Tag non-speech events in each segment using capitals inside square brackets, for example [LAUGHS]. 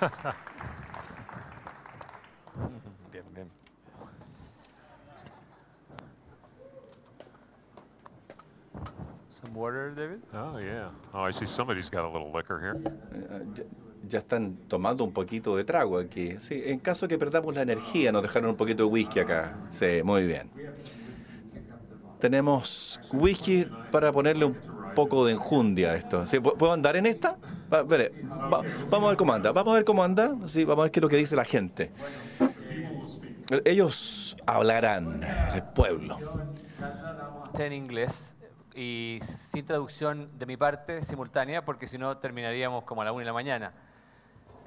[LAUGHS] bien, bien. Some water, David? Oh, yeah. Oh, I see somebody's got a little liquor here. Eh, ya, ya están tomando un poquito de trago aquí. Sí, en caso que perdamos la energía, nos dejaron un poquito de whisky acá. Sí, muy bien. Tenemos whisky para ponerle un poco de enjundia a esto. Sí, ¿pu- ¿Puedo andar en esta? Va, espere, va- vamos a ver cómo anda. Vamos a ver cómo anda. Sí, vamos a ver qué es lo que dice la gente. Ellos hablarán, el pueblo. En inglés y sin traducción de mi parte simultánea, porque si no terminaríamos como a la una de la mañana.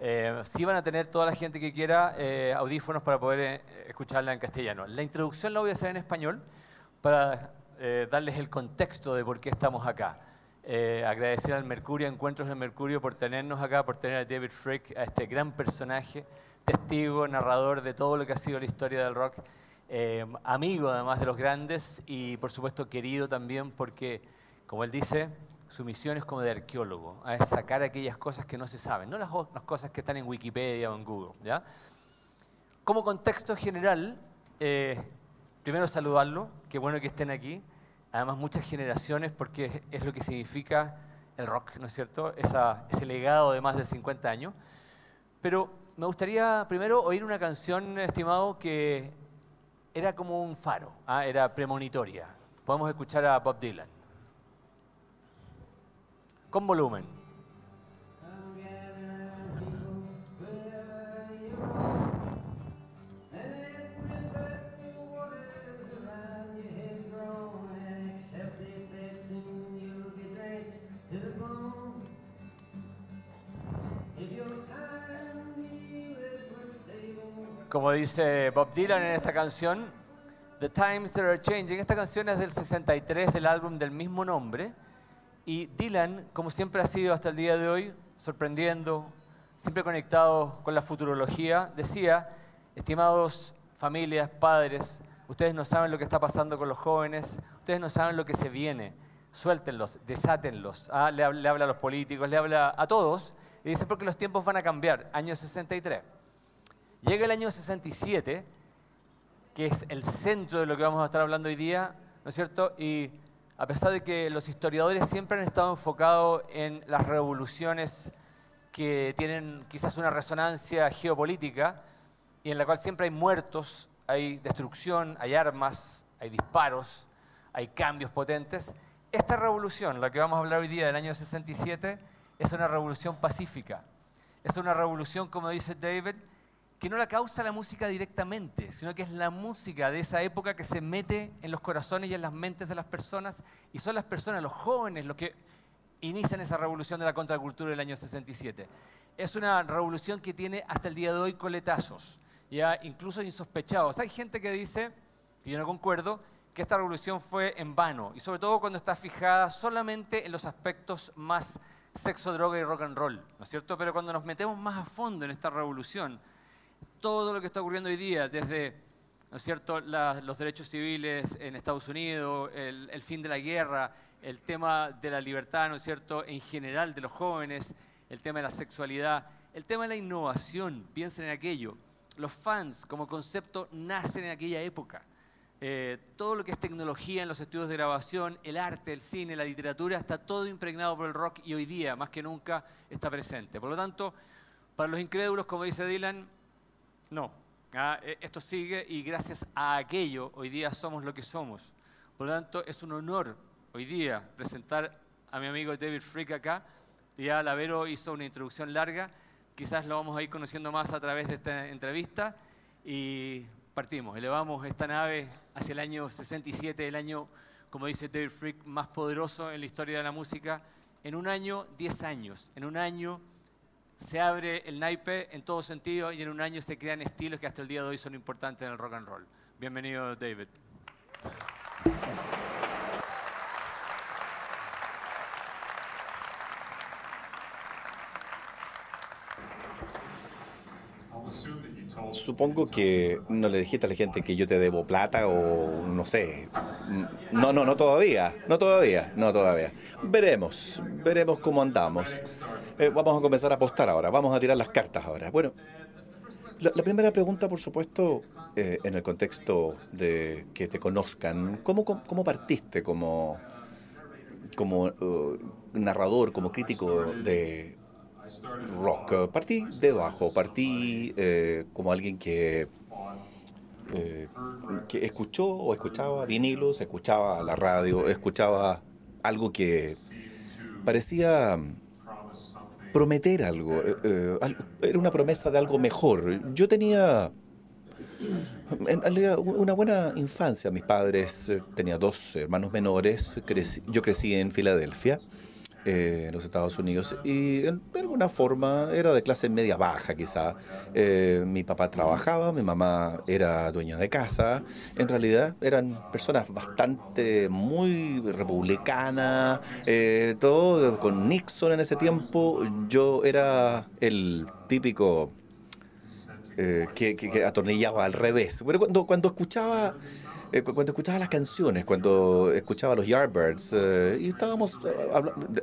Eh, sí van a tener toda la gente que quiera eh, audífonos para poder eh, escucharla en castellano. La introducción la voy a hacer en español para eh, darles el contexto de por qué estamos acá. Eh, agradecer al Mercurio, Encuentros del Mercurio, por tenernos acá, por tener a David Frick, a este gran personaje, testigo, narrador de todo lo que ha sido la historia del rock, eh, amigo además de los grandes y por supuesto querido también porque, como él dice, su misión es como de arqueólogo, es sacar aquellas cosas que no se saben, no las, las cosas que están en Wikipedia o en Google. ¿ya? Como contexto general, eh, primero saludarlo, qué bueno que estén aquí. Además, muchas generaciones, porque es- lo que significa el rock, ¿no es cierto? Ese legado de más de 50 años. Pero me gustaría primero oír una canción, estimado, que era como un faro, ¿ah? era premonitoria. Podemos escuchar a Bob Dylan. Con volumen. Como dice Bob Dylan en esta canción, The Times That Are Changing. Esta canción es del 63 del álbum del mismo nombre. Y Dylan, como siempre ha sido hasta el día de hoy, sorprendiendo, siempre conectado con la futurología, decía, estimados familias, padres, ustedes no saben lo que está pasando con los jóvenes, ustedes no saben lo que se viene, suéltenlos, desátenlos. Ah, le, le habla a los políticos, le habla a todos, y dice porque los tiempos van a cambiar, año 63. Llega el año 67, que es el centro de lo que vamos a estar hablando hoy día, ¿no es cierto? Y a pesar de que los historiadores siempre han estado enfocados en las revoluciones que tienen quizás una resonancia geopolítica y en la cual siempre hay muertos, hay destrucción, hay armas, hay disparos, hay cambios potentes, esta revolución, la que vamos a hablar hoy día del año 67, es una revolución pacífica. Es una revolución, como dice David, que no la causa la música directamente, sino que es la música de esa época que se mete en los corazones y en las mentes de las personas, y son las personas, los jóvenes, los que inician esa revolución de la contracultura del año 67. Es una revolución que tiene hasta el día de hoy coletazos, ya incluso insospechados. Hay gente que dice, y yo no concuerdo, que esta revolución fue en vano, y sobre todo cuando está fijada solamente en los aspectos más sexo, droga y rock and roll, ¿no es cierto? Pero cuando nos metemos más a fondo en esta revolución, todo lo que está ocurriendo hoy día, desde ¿no es cierto? Los derechos civiles en Estados Unidos, el, el fin de la guerra, el tema de la libertad, ¿no es cierto?, en general de los jóvenes, el tema de la sexualidad, el tema de la innovación, piensen en aquello. Los fans como concepto nacen en aquella época. Eh, todo lo que es tecnología en los estudios de grabación, el arte, el cine, la literatura, está todo impregnado por el rock y hoy día, más que nunca, está presente. Por lo tanto, para los incrédulos, como dice Dylan, no. Ah, eh, esto sigue y gracias a aquello hoy día somos lo que somos. Por lo tanto, es un honor hoy día presentar a mi amigo David Frick acá. Ya Lavero hizo una introducción larga, quizás lo vamos a ir conociendo más a través de esta entrevista y partimos, elevamos esta nave hacia el año 67, el año, como dice David Frick, más poderoso en la historia de la música. En un año, 10 años. En un año se abre el naipe en todo sentido y en un año se crean estilos que hasta el día de hoy son importantes en el rock and roll. Bienvenido, David. Supongo que no le dijiste a la gente que yo te debo plata o no sé. No, no, no todavía. No todavía. No todavía. Veremos. Veremos cómo andamos. Eh, vamos a comenzar a apostar ahora, vamos a tirar las cartas ahora. Bueno, la, primera pregunta, por supuesto, eh, en el contexto de que te conozcan, ¿cómo, cómo, partiste como, como uh, narrador, como crítico de rock? Partí de abajo, partí eh, como alguien que eh, que escuchó o escuchaba vinilos, escuchaba la radio, escuchaba algo que parecía prometer algo, eh, eh, al- era una promesa de algo mejor. Yo tenía una buena infancia. Mis padres, eh, tenía dos hermanos menores, yo crecí en Filadelfia. Eh, en los Estados Unidos y de alguna forma era de clase media baja quizá. Eh, mi papá trabajaba, mi mamá era dueña de casa. En realidad eran personas bastante muy republicanas, eh, todo con Nixon en ese tiempo. Yo era el típico eh, que, que- que atornillaba al revés. Pero cuando, cuando escuchaba eh, cu- cuando escuchaba las canciones, cuando escuchaba los Yardbirds, eh, y estábamos, eh,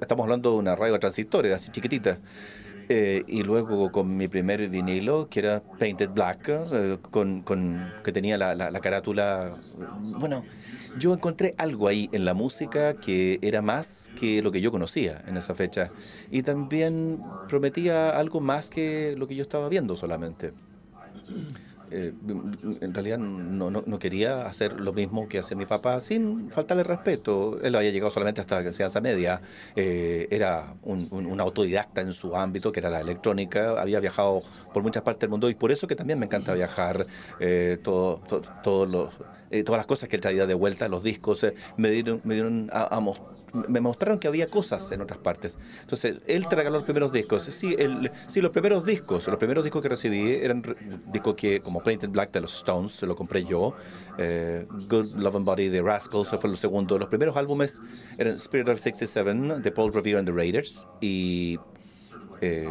estamos hablando de una radio transitoria, así chiquitita, eh, y luego con mi primer vinilo, que era Painted Black, eh, con, con- que tenía la, la- la carátula, eh, bueno, yo encontré algo ahí en la música que era más que lo que yo conocía en esa fecha, y también prometía algo más que lo que yo estaba viendo solamente eh, en realidad no, no, no quería hacer lo mismo que hace mi papá sin faltarle respeto. Él había llegado solamente hasta la enseñanza media, eh, era un, autodidacta en su ámbito, que era la electrónica, había viajado por muchas partes del mundo y por eso que también me encanta viajar, eh, todo, to- todos los, eh, todas las cosas que él traía de vuelta, los discos, eh, me dieron, me dieron a, a mos- me mostraron que había cosas en otras partes. Entonces, él te los primeros discos. Sí, el, sí, los primeros discos, los primeros discos que recibí eran discos que, como Painted Black de los Stones, se lo compré yo. Eh, Good Love and Body de Rascals fue el segundo. Los primeros álbumes eran Spirit of 67 de Paul Revere and the Raiders y eh,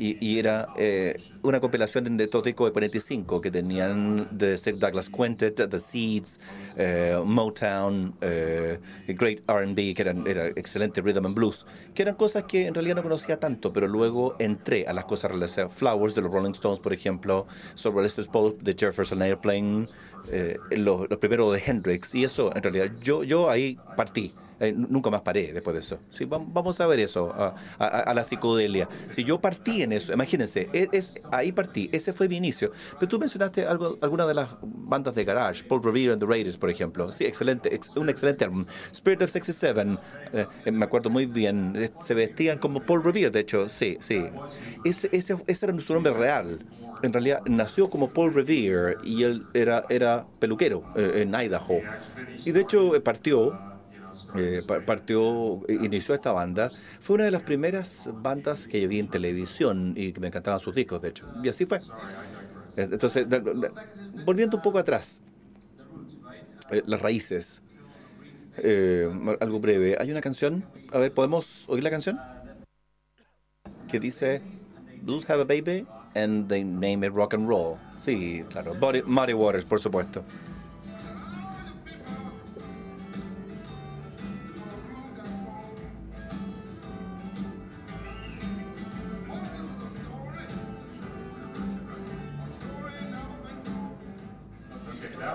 y, y era eh, una compilación de todo tipo de 45 que tenían The Sir Douglas Quintet, The Seeds, eh, Motown, eh, Great R&B, que eran, era excelente Rhythm and Blues, que eran cosas que en realidad no conocía tanto, pero luego entré a las cosas relacionadas. Flowers de los Rolling Stones, por ejemplo, Sobre Lester Pope de Jefferson Airplane, eh, los, los primeros de Hendrix, y eso en realidad yo, yo ahí partí. Eh, nunca más paré después de eso. Sí, vam- vamos a ver eso, a, la psicodelia. Si yo partí en eso, imagínense, es, es- ahí partí, ese fue mi inicio. Pero tú mencionaste algo, alguna de las bandas de garage, Paul Revere and the Raiders, por ejemplo. Sí, excelente, ex- un excelente álbum. Spirit of 67, eh, eh, me acuerdo muy bien, se vestían como Paul Revere, de hecho, sí, sí. Ese, ese, ese era su nombre real. En realidad nació como Paul Revere y él era, era peluquero en Idaho. Y de hecho partió eh, pa- partió, eh, inició esta banda. Fue una de las primeras bandas que vi en televisión y que me encantaban sus discos, de hecho. Y así fue. Eh, Entonces, volviendo un poco atrás, eh, las raíces. Eh, algo breve. Hay una canción, a ver, ¿podemos oír la canción? Que dice, Blues have a baby and they name it rock and roll. Sí, claro. Body- Muddy Waters, por supuesto.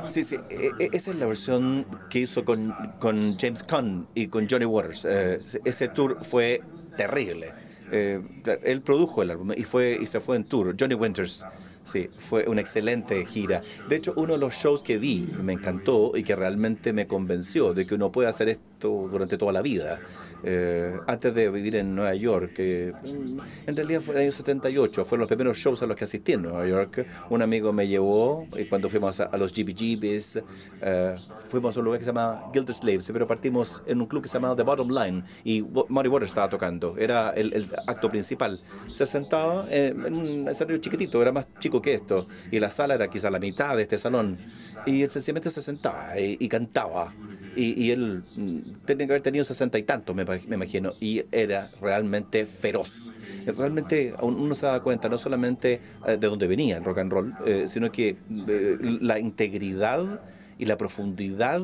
Sí, sí, e- e- esa es la versión que hizo con, con James Caan y con Johnny Waters. Eh, ese tour fue terrible. Eh, él produjo el álbum y, fue, y se fue en tour. Johnny Winters, sí, fue una excelente gira. De hecho, uno de los shows que vi me encantó y que realmente me convenció de que uno puede hacer esto durante toda la vida. Eh, antes de vivir en Nueva York, que mm, en realidad fue en el año 78, fueron los primeros shows a los que asistí en Nueva York. Un amigo me llevó y cuando fuimos a, a los GBGBs, eh, fuimos a un lugar que se llama Gildersleeves, pero partimos en un club que se llamaba The Bottom Line y Muddy Waters estaba tocando, era el, el acto principal. Se sentaba eh, en un escenario chiquitito, era más chico que esto, y la sala era quizá la mitad de este salón, y él sencillamente se sentaba y, y cantaba. Y, él mm, tenía que haber tenido sesenta y tantos, me, imagino, y era realmente feroz. Realmente un- uno se da cuenta no solamente eh, de dónde venía el rock and roll, eh, sino que eh, la integridad y la profundidad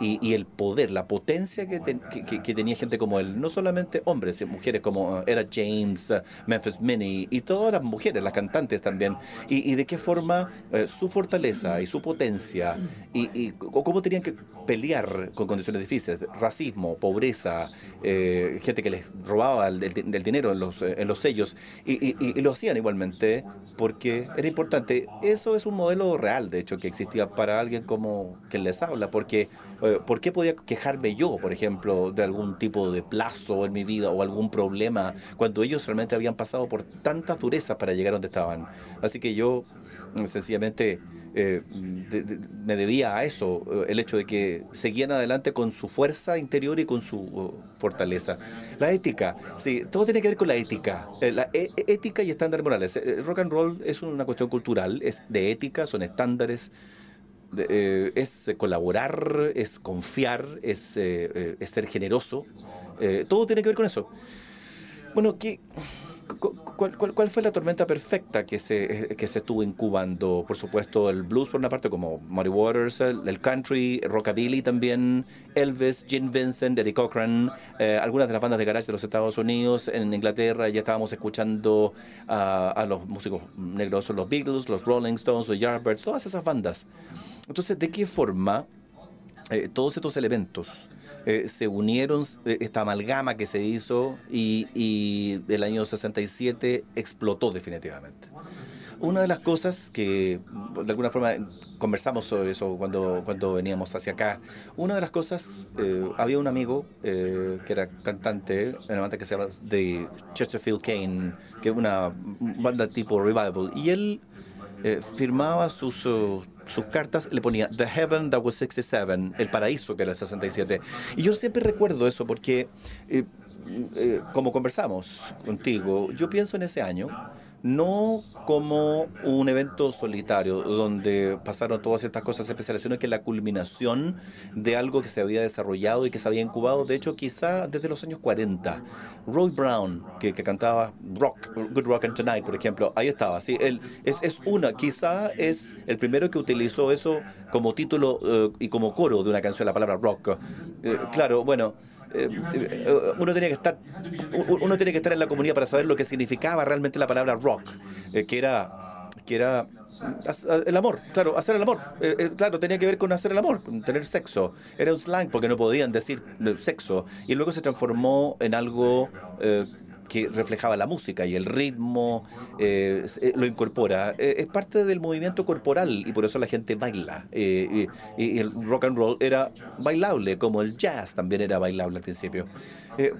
y, el poder, la potencia que, tenía gente como él, no solamente hombres, y mujeres como era James, Memphis Minnie y todas las mujeres, las cantantes también, y, de qué forma su fortaleza y su potencia y, cómo tenían que pelear con condiciones difíciles, racismo, pobreza, eh, gente que les robaba el, dinero en los, sellos y, lo hacían igualmente porque era importante. Eso es un modelo real, de hecho, que existía para alguien como quien les habla, porque eh, ¿por qué podía quejarme yo, por ejemplo, de algún tipo de plazo en mi vida o algún problema cuando ellos realmente habían pasado por tantas durezas para llegar a donde estaban? Así que yo sencillamente eh, me debía a eso, eh, el hecho de que seguían adelante con su fuerza interior y con su uh, fortaleza. La ética, sí, todo tiene que ver con la ética, la e, e, ética y estándares morales. rock and roll es una cuestión cultural, es de ética, son estándares eh, es colaborar, es confiar, es, eh, eh, es ser generoso. todo tiene que ver con eso. Bueno, ¿qué, cuál, fue la tormenta perfecta que se, que se estuvo incubando? Por supuesto, el blues por una parte, como Muddy Waters, el, country, rockabilly también, Elvis, Gene Vincent, Eddie Cochran, algunas de las bandas de garage de los Estados Unidos. En Inglaterra ya estábamos escuchando a los músicos negros, los Beatles, los Rolling Stones, los Yardbirds, todas esas bandas. Entonces, ¿de qué forma eh, todos estos elementos eh, se unieron, eh, esta amalgama que se hizo y, el año 67 explotó definitivamente? Una de las cosas que de alguna forma conversamos sobre eso cuando, cuando veníamos hacia acá, una de las cosas, había un amigo que era cantante, una banda que se llama The Chesterfield Kane, que es una banda tipo revival, y él firmaba sus, sus cartas le ponía The Heaven That Was 67, el paraíso que era el 67. Y yo siempre recuerdo eso porque, eh, eh, como conversamos contigo, yo pienso en ese año no como un evento solitario donde pasaron todas estas cosas especiales, sino que la culminación de algo que se había desarrollado y que se había incubado, de hecho, quizá desde los años 40. Roy Brown, que, cantaba Rock, Good Rock and Tonight, por ejemplo, ahí estaba. Sí, es, es una, quizá es el primero que utilizó eso como título eh, y como coro de una canción, la palabra rock. Eh, claro, bueno. Eh, eh, uno tiene que estar uno tiene que estar en la comunidad para saber lo que significaba realmente la palabra rock, eh, que era que era el amor, claro, hacer el amor. claro, tenía que ver con hacer el amor, tener sexo. Era un slang porque no podían decir sexo. Y luego se transformó en algo que reflejaba la música y el ritmo eh, eh, lo incorpora. Eh, es parte del movimiento corporal y por eso la gente baila. y, el rock and roll era bailable, como el jazz también era bailable al principio.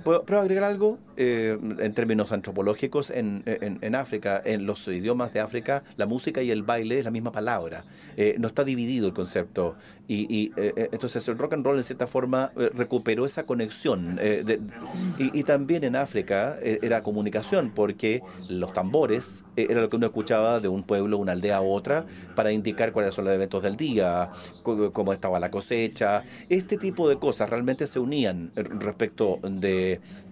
¿Puedo, agregar algo? en términos antropológicos, en, en, África, en los idiomas de África, la música y el baile es la misma palabra. no está dividido el concepto. Y, entonces el rock and roll en cierta forma recuperó esa conexión. y, y, también en África era comunicación, porque los tambores eh, era lo que uno escuchaba de un pueblo, una aldea a otra, para indicar cuáles son los eventos del día, cómo estaba la cosecha. Este tipo de cosas realmente se unían respecto de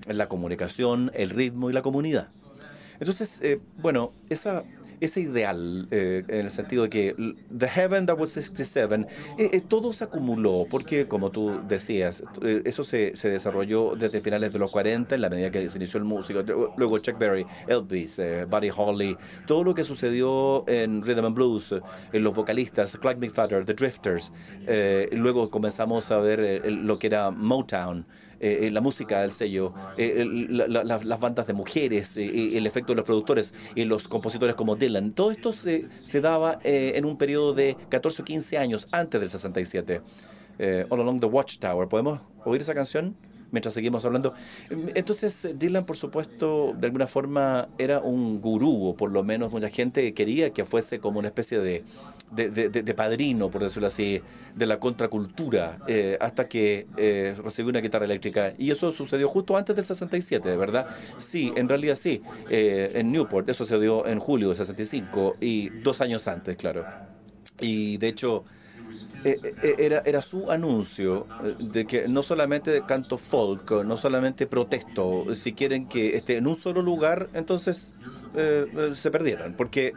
la comunicación, el ritmo y la comunidad. Entonces, eh, bueno, esa ese ideal, eh, en el sentido de que The Heaven That Was 67, eh, eh, todo se acumuló, porque como tú decías, eso se, desarrolló desde finales de los 40, en la medida que se inició el músico, luego Chuck Berry, Elvis, Buddy Holly, todo lo que sucedió en Rhythm and Blues, en los vocalistas, Clyde McFadder, The Drifters, luego comenzamos a ver lo que era Motown. Eh, la música del sello, eh, las bandas de mujeres, eh, el efecto de los productores y los compositores como Dylan. Todo esto se, se daba en un periodo de 14 o 15 años antes del 67. All Along the Watchtower. ¿Podemos oír esa canción? mientras seguimos hablando. Entonces, Dylan, por supuesto, de alguna forma era un gurú, o por lo menos mucha gente quería que fuese como una especie de, de, padrino, por decirlo así, de la contracultura, eh, hasta que eh, recibió una guitarra eléctrica. Y eso sucedió justo antes del 67, ¿verdad? Sí, en realidad sí. Eh, en Newport, eso sucedió en julio del 65 y dos años antes, claro. Y de hecho era, era su anuncio eh, de que no solamente canto folk, no solamente protesto, si quieren que esté en un solo lugar, entonces se perdieron. Porque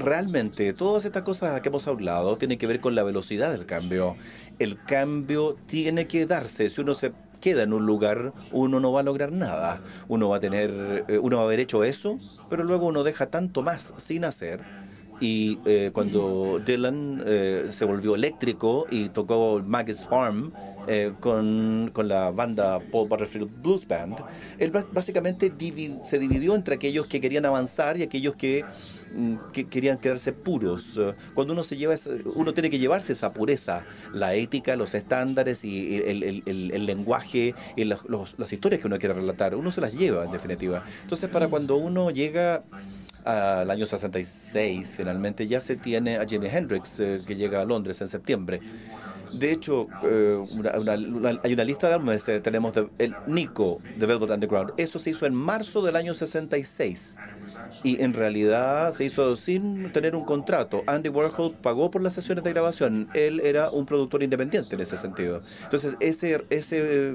realmente todas estas cosas que hemos hablado tienen que ver con la velocidad del cambio. El cambio tiene que darse. Si uno se queda en un lugar, uno no va a lograr nada. Uno va a tener, uno va a haber hecho eso, pero luego uno deja tanto más sin hacer y eh, cuando Dylan eh, se volvió eléctrico y tocó Maggie's Farm eh, con, con, la banda Paul Butterfield Blues Band, él básicamente se dividió entre aquellos que querían avanzar y aquellos que, que querían quedarse puros. Cuando uno se lleva, uno tiene que llevarse esa pureza, la ética, los estándares y el, el, lenguaje y las, las historias que uno quiere relatar, uno se las lleva en definitiva. Entonces para cuando uno llega al año 66, finalmente ya se tiene a Jimi Hendrix, eh, que llega a Londres en septiembre. De hecho, eh, hay una lista de álbumes, eh, tenemos el Nico de Velvet Underground. Eso se hizo en marzo del año 66 y en realidad se hizo sin tener un contrato. Andy Warhol pagó por las sesiones de grabación. Él era un productor independiente en ese sentido. Entonces, ese, ese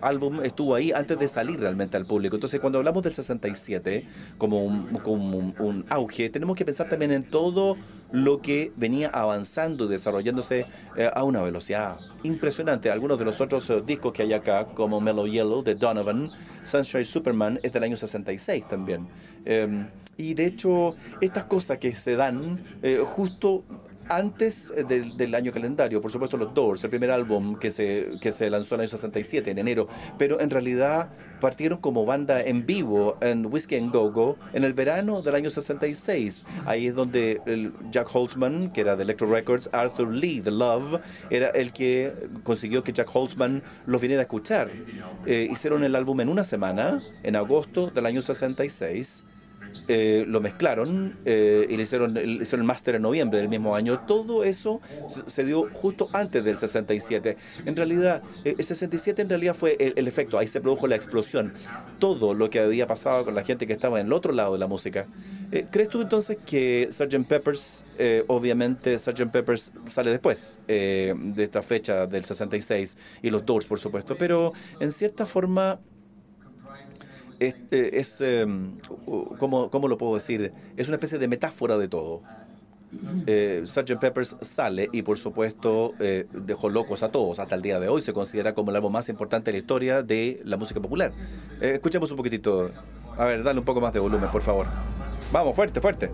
álbum estuvo ahí antes de salir realmente al público. Entonces, cuando hablamos del 67 como un, como un, auge, tenemos que pensar también en todo lo que venía avanzando y desarrollándose eh, a una velocidad impresionante. Algunos de los otros eh, discos que hay acá, como Mellow Yellow de Donovan, Sunshine Superman, es del año 66 también. Em, y de hecho, estas cosas que se dan eh, justo antes eh, del, año calendario, por supuesto los Doors, el primer álbum que se, que se lanzó en el año 67, en enero, pero en realidad partieron como banda en vivo en Whiskey and Go Go en el verano del año 66. Ahí es donde Jack Holtzman, que era de Electro Records, Arthur Lee de Love, era el que consiguió que Jack Holtzman los viniera a escuchar. Eh, hicieron el álbum en una semana, en agosto del año 66 eh, lo mezclaron eh, y le hicieron, hicieron el máster en noviembre del mismo año. Todo eso se, dio justo antes del 67. En realidad, eh, el 67 en realidad fue el, efecto, ahí se produjo la explosión. Todo lo que había pasado con la gente que estaba en el otro lado de la música. ¿Crees tú entonces que Sgt. Peppers, obviamente Sgt. Peppers sale después de esta fecha del 66 y los Doors, por supuesto, pero en cierta forma es, em, ¿cómo, ¿cómo, lo puedo decir? Es una especie de metáfora de todo. Eh, Sgt. Peppers sale y por supuesto eh, dejó locos a todos. Hasta el día de hoy se considera como el álbum más importante de la historia de la música popular. Eh, escuchemos un poquitito. A ver, dale un poco más de volumen, por favor. Vamos, fuerte, fuerte.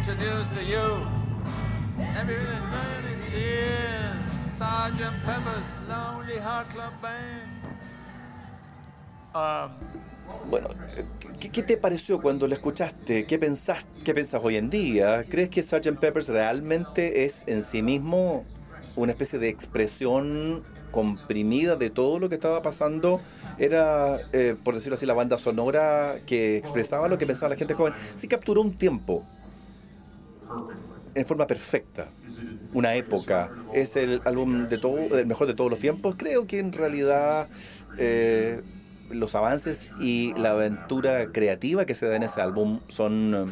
Introduce to you. Sergeant Pepper's Lonely Heart Club Band. Um, bueno, ¿qué, te pareció cuando lo escuchaste? ¿Qué pensás, ¿Qué pensás hoy en día? ¿Crees que Sgt. Peppers realmente es en sí mismo una especie de expresión comprimida de todo lo que estaba pasando? Era, eh, por decirlo así, la banda sonora que expresaba lo que pensaba la gente joven. Sí capturó un tiempo, en forma perfecta. Una época. Es el álbum de todo, el mejor de todos los tiempos. Creo que en realidad eh, los avances y la aventura creativa que se da en ese álbum son eh,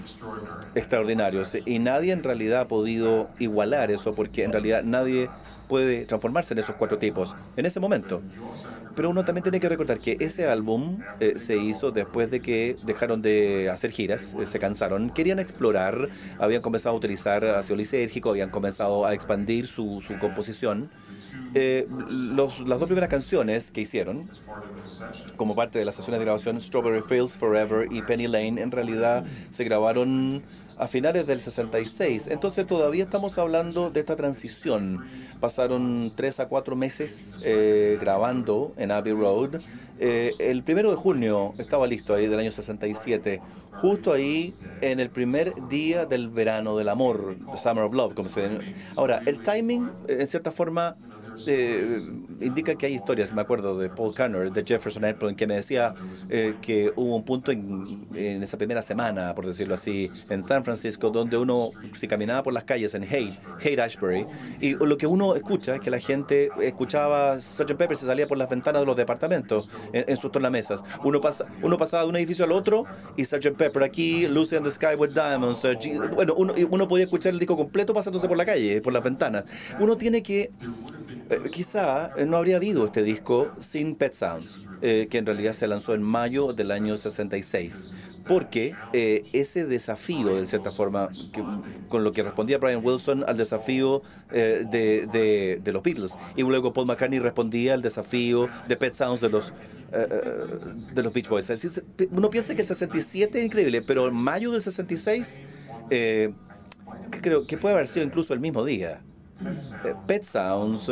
extraordinarios. Y nadie en realidad ha podido igualar eso porque en realidad nadie puede transformarse en esos cuatro tipos en ese momento. Pero uno también tiene que recordar que ese álbum eh, se hizo después de que dejaron de hacer giras, eh, se cansaron, querían explorar, habían comenzado a utilizar ácido lisérgico, habían comenzado a expandir su, su composición. Eh, los, las dos primeras canciones que hicieron, como parte de las sesiones de grabación Strawberry Fields Forever y Penny Lane, en realidad se grabaron a finales del 66. Entonces todavía estamos hablando de esta transición. Pasaron tres a cuatro meses eh, grabando en Abbey Road. Eh, el primero de junio estaba listo ahí del año 67, justo ahí en el primer día del verano del amor, Summer of Love, como se Ahora, el timing, en cierta forma, indica que hay historias, me acuerdo de Paul Connor, de Jefferson Airplane, que me decía eh, que hubo un punto en, esa primera semana, por decirlo así, en San Francisco, donde uno, si caminaba por las calles en Haight, Haight Ashbury, y lo que uno escucha es que la gente escuchaba Sgt. Pepper se salía por las ventanas de los departamentos en, sus tornamesas. Uno, pasa, uno pasaba de un edificio al otro y Sgt. Pepper aquí, Lucy in the Sky with Diamonds. Bueno, uno, uno podía escuchar el disco completo pasándose por la calle, por las ventanas. Uno tiene que eh, quizá eh, no habría habido este disco sin Pet Sounds, eh, que en realidad se lanzó en mayo del año 66, porque ese desafío, de cierta forma, con lo que respondía Brian Wilson al desafío de, de, los Beatles, y luego Paul McCartney respondía al desafío de Pet Sounds de los, de los Beach Boys. Decir, uno piensa que el 67 es increíble, pero en mayo del 66 creo que puede haber sido incluso el mismo día. Eh, Pet Sounds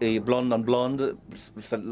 y Blonde on Blonde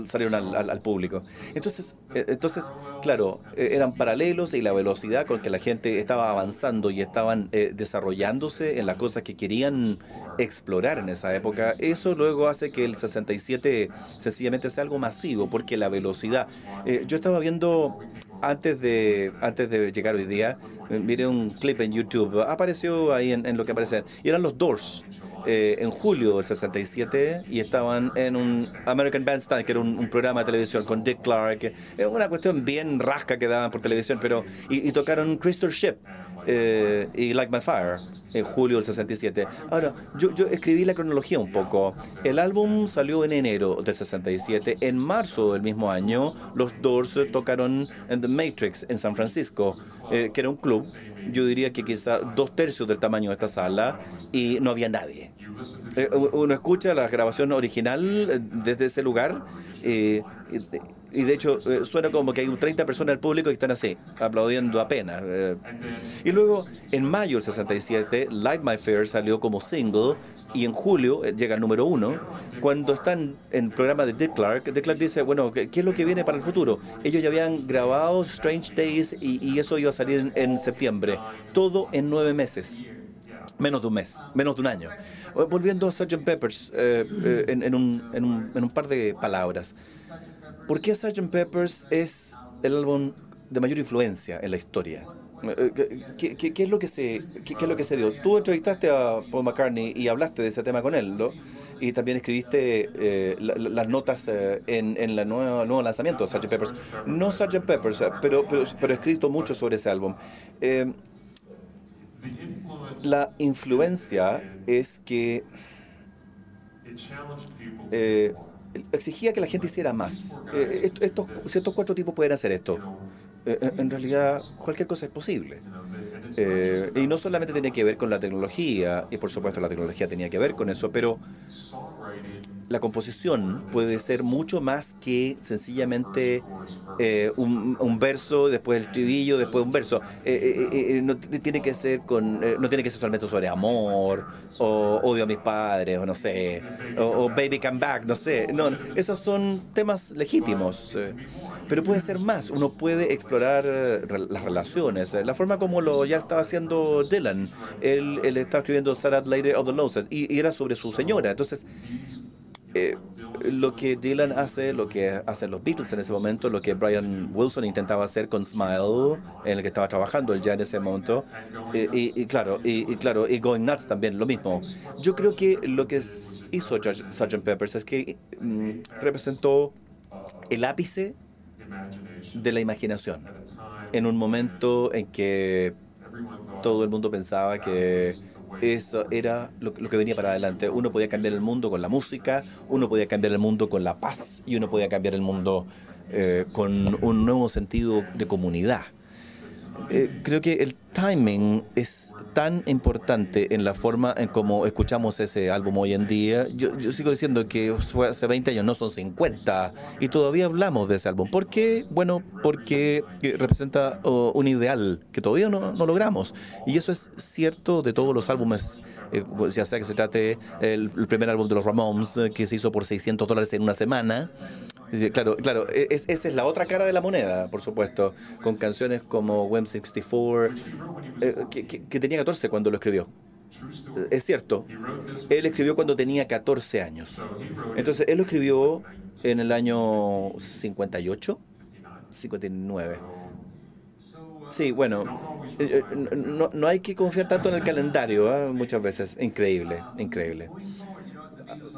salieron al, al, al público. Entonces, eh, entonces, claro, eh, eran paralelos y la velocidad con que la gente estaba avanzando y estaban eh, desarrollándose en las cosas que querían explorar en esa época, eso luego hace que el 67 sencillamente sea algo masivo, porque la velocidad. Eh, yo estaba viendo antes de, antes de llegar hoy día, miré un clip en YouTube, apareció ahí en lo que aparece, y eran los Doors eh, en julio del 67 y estaban en un American Bandstand, que era un, programa de televisión con Dick Clark. Es una cuestión bien rasca que daban por televisión, pero. Y, y tocaron Crystal Ship. Eh, y Like My Fire en julio del 67. Ahora, yo, yo escribí la cronología un poco. El álbum salió en enero del 67. En marzo del mismo año, los Doors tocaron en The Matrix en San Francisco, eh, que era un club yo diría que quizá dos tercios del tamaño de esta sala y no había nadie. Eh, uno escucha la grabación original desde ese lugar eh, y, de hecho eh, suena como que hay 30 personas del público que están así, aplaudiendo apenas. Eh. Y luego en mayo del 67, Light My Fair salió como single y en julio llega al número uno. Cuando están en el programa de Dick Clark, Dick Clark dice, bueno, ¿qué, ¿qué, es lo que viene para el futuro? Ellos ya habían grabado Strange Days y, y eso iba a salir en, en septiembre. Todo en nueve meses. Menos de un mes, menos de un año. Volviendo a Sgt. Peppers, eh, eh, en, en, un, en, un, en, un, par de palabras. ¿Por qué Sgt. Peppers es el álbum de mayor influencia en la historia? ¿Qué, qué, qué es, lo que se, qué, qué, es lo que se dio? Tú entrevistaste a Paul McCartney y hablaste de ese tema con él, ¿no? Y también escribiste eh, la, las notas eh, en, en el nuevo, nuevo lanzamiento de Sgt. Peppers. No Sgt. Peppers, pero, pero, pero he escrito mucho sobre ese álbum. Eh, la influencia es que eh, exigía que la gente hiciera más. Eh, estos, estos cuatro tipos pueden hacer esto. Eh, en realidad, cualquier cosa es posible. Eh, y no solamente tiene que ver con la tecnología, y por supuesto la tecnología tenía que ver con eso, pero la composición puede ser mucho más que sencillamente eh, un, verso, después el estribillo, después un verso. Eh, eh, no tiene que ser con, no tiene que ser solamente sobre amor, o odio a mis padres, o no sé, o, baby come back, no sé. No, esos son temas legítimos, pero puede ser más. Uno puede explorar las relaciones, la forma como lo ya estaba haciendo Dylan. Él, él estaba escribiendo Sad Lady of the Lost y, y era sobre su señora. Entonces lo que Dylan hace, lo que hacen los Beatles en ese momento, lo que Brian Wilson intentaba hacer con Smile, en el que estaba trabajando él ya en ese momento, y, y, claro, y, y, claro, y Going Nuts también, lo mismo. Yo creo que lo que hizo Sgt. Peppers es que mm, representó el ápice de la imaginación en un momento en que todo el mundo pensaba que eso era lo, lo, que venía para adelante. Uno podía cambiar el mundo con la música, uno podía cambiar el mundo con la paz y uno podía cambiar el mundo eh, con un nuevo sentido de comunidad. Eh, creo que el timing es tan importante en la forma en cómo escuchamos ese álbum hoy en día. Yo, sigo diciendo que hace 20 años, no son 50, y todavía hablamos de ese álbum. ¿Por qué? Bueno, porque representa uh, un ideal que todavía no, no, logramos. Y eso es cierto de todos los álbumes, eh, ya sea que se trate el, primer álbum de los Ramones, eh, que se hizo por 600 dólares en una semana, Claro, claro, es, esa es la otra cara de la moneda, por supuesto, con canciones como Wem 64, eh, que, tenía 14 cuando lo escribió. es cierto, él escribió cuando tenía 14 años. Entonces, él lo escribió en el año 58, 59. Sí, bueno, eh, eh, no, no hay que confiar tanto en el calendario ¿eh? muchas veces. Increíble, increíble.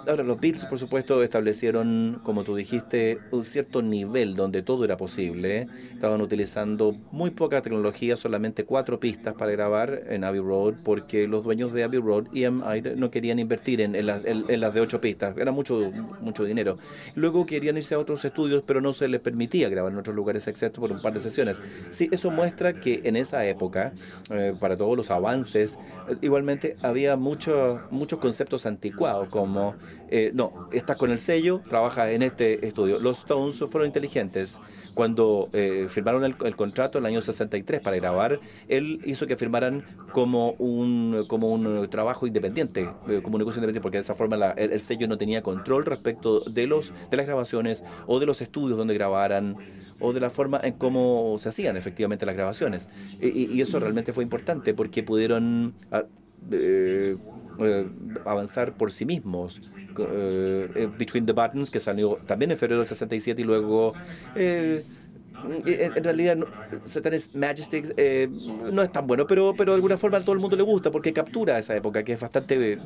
Ahora, los Beatles, por supuesto, establecieron, como tú dijiste, un cierto nivel donde todo era posible. Estaban utilizando muy poca tecnología, solamente cuatro pistas para grabar en Abbey Road, porque los dueños de Abbey Road, EMI, no querían invertir en, las, de ocho pistas. Era mucho, mucho dinero. Luego querían irse a otros estudios, pero no se les permitía grabar en otros lugares, excepto por un par de sesiones. Sí, eso muestra que en esa época, eh, para todos los avances, eh, igualmente había muchos muchos conceptos anticuados, como eh, no, estás con el sello, trabaja en este estudio. Los Stones fueron inteligentes. Cuando eh, firmaron el, contrato en el año 63 para grabar, él hizo que firmaran como un, como un trabajo independiente, eh, como un negocio independiente, porque de esa forma el, sello no tenía control respecto de, los, de las grabaciones o de los estudios donde grabaran o de la forma en cómo se hacían efectivamente las grabaciones. Y, eso realmente fue importante porque pudieron... Ah, eh, avanzar por sí mismos. Eh, eh, Between the Buttons, que salió también en febrero del 67 y luego... en realidad, Satan's Majesty no es tan bueno, pero, pero de alguna forma a todo el mundo le gusta porque captura esa época que es bastante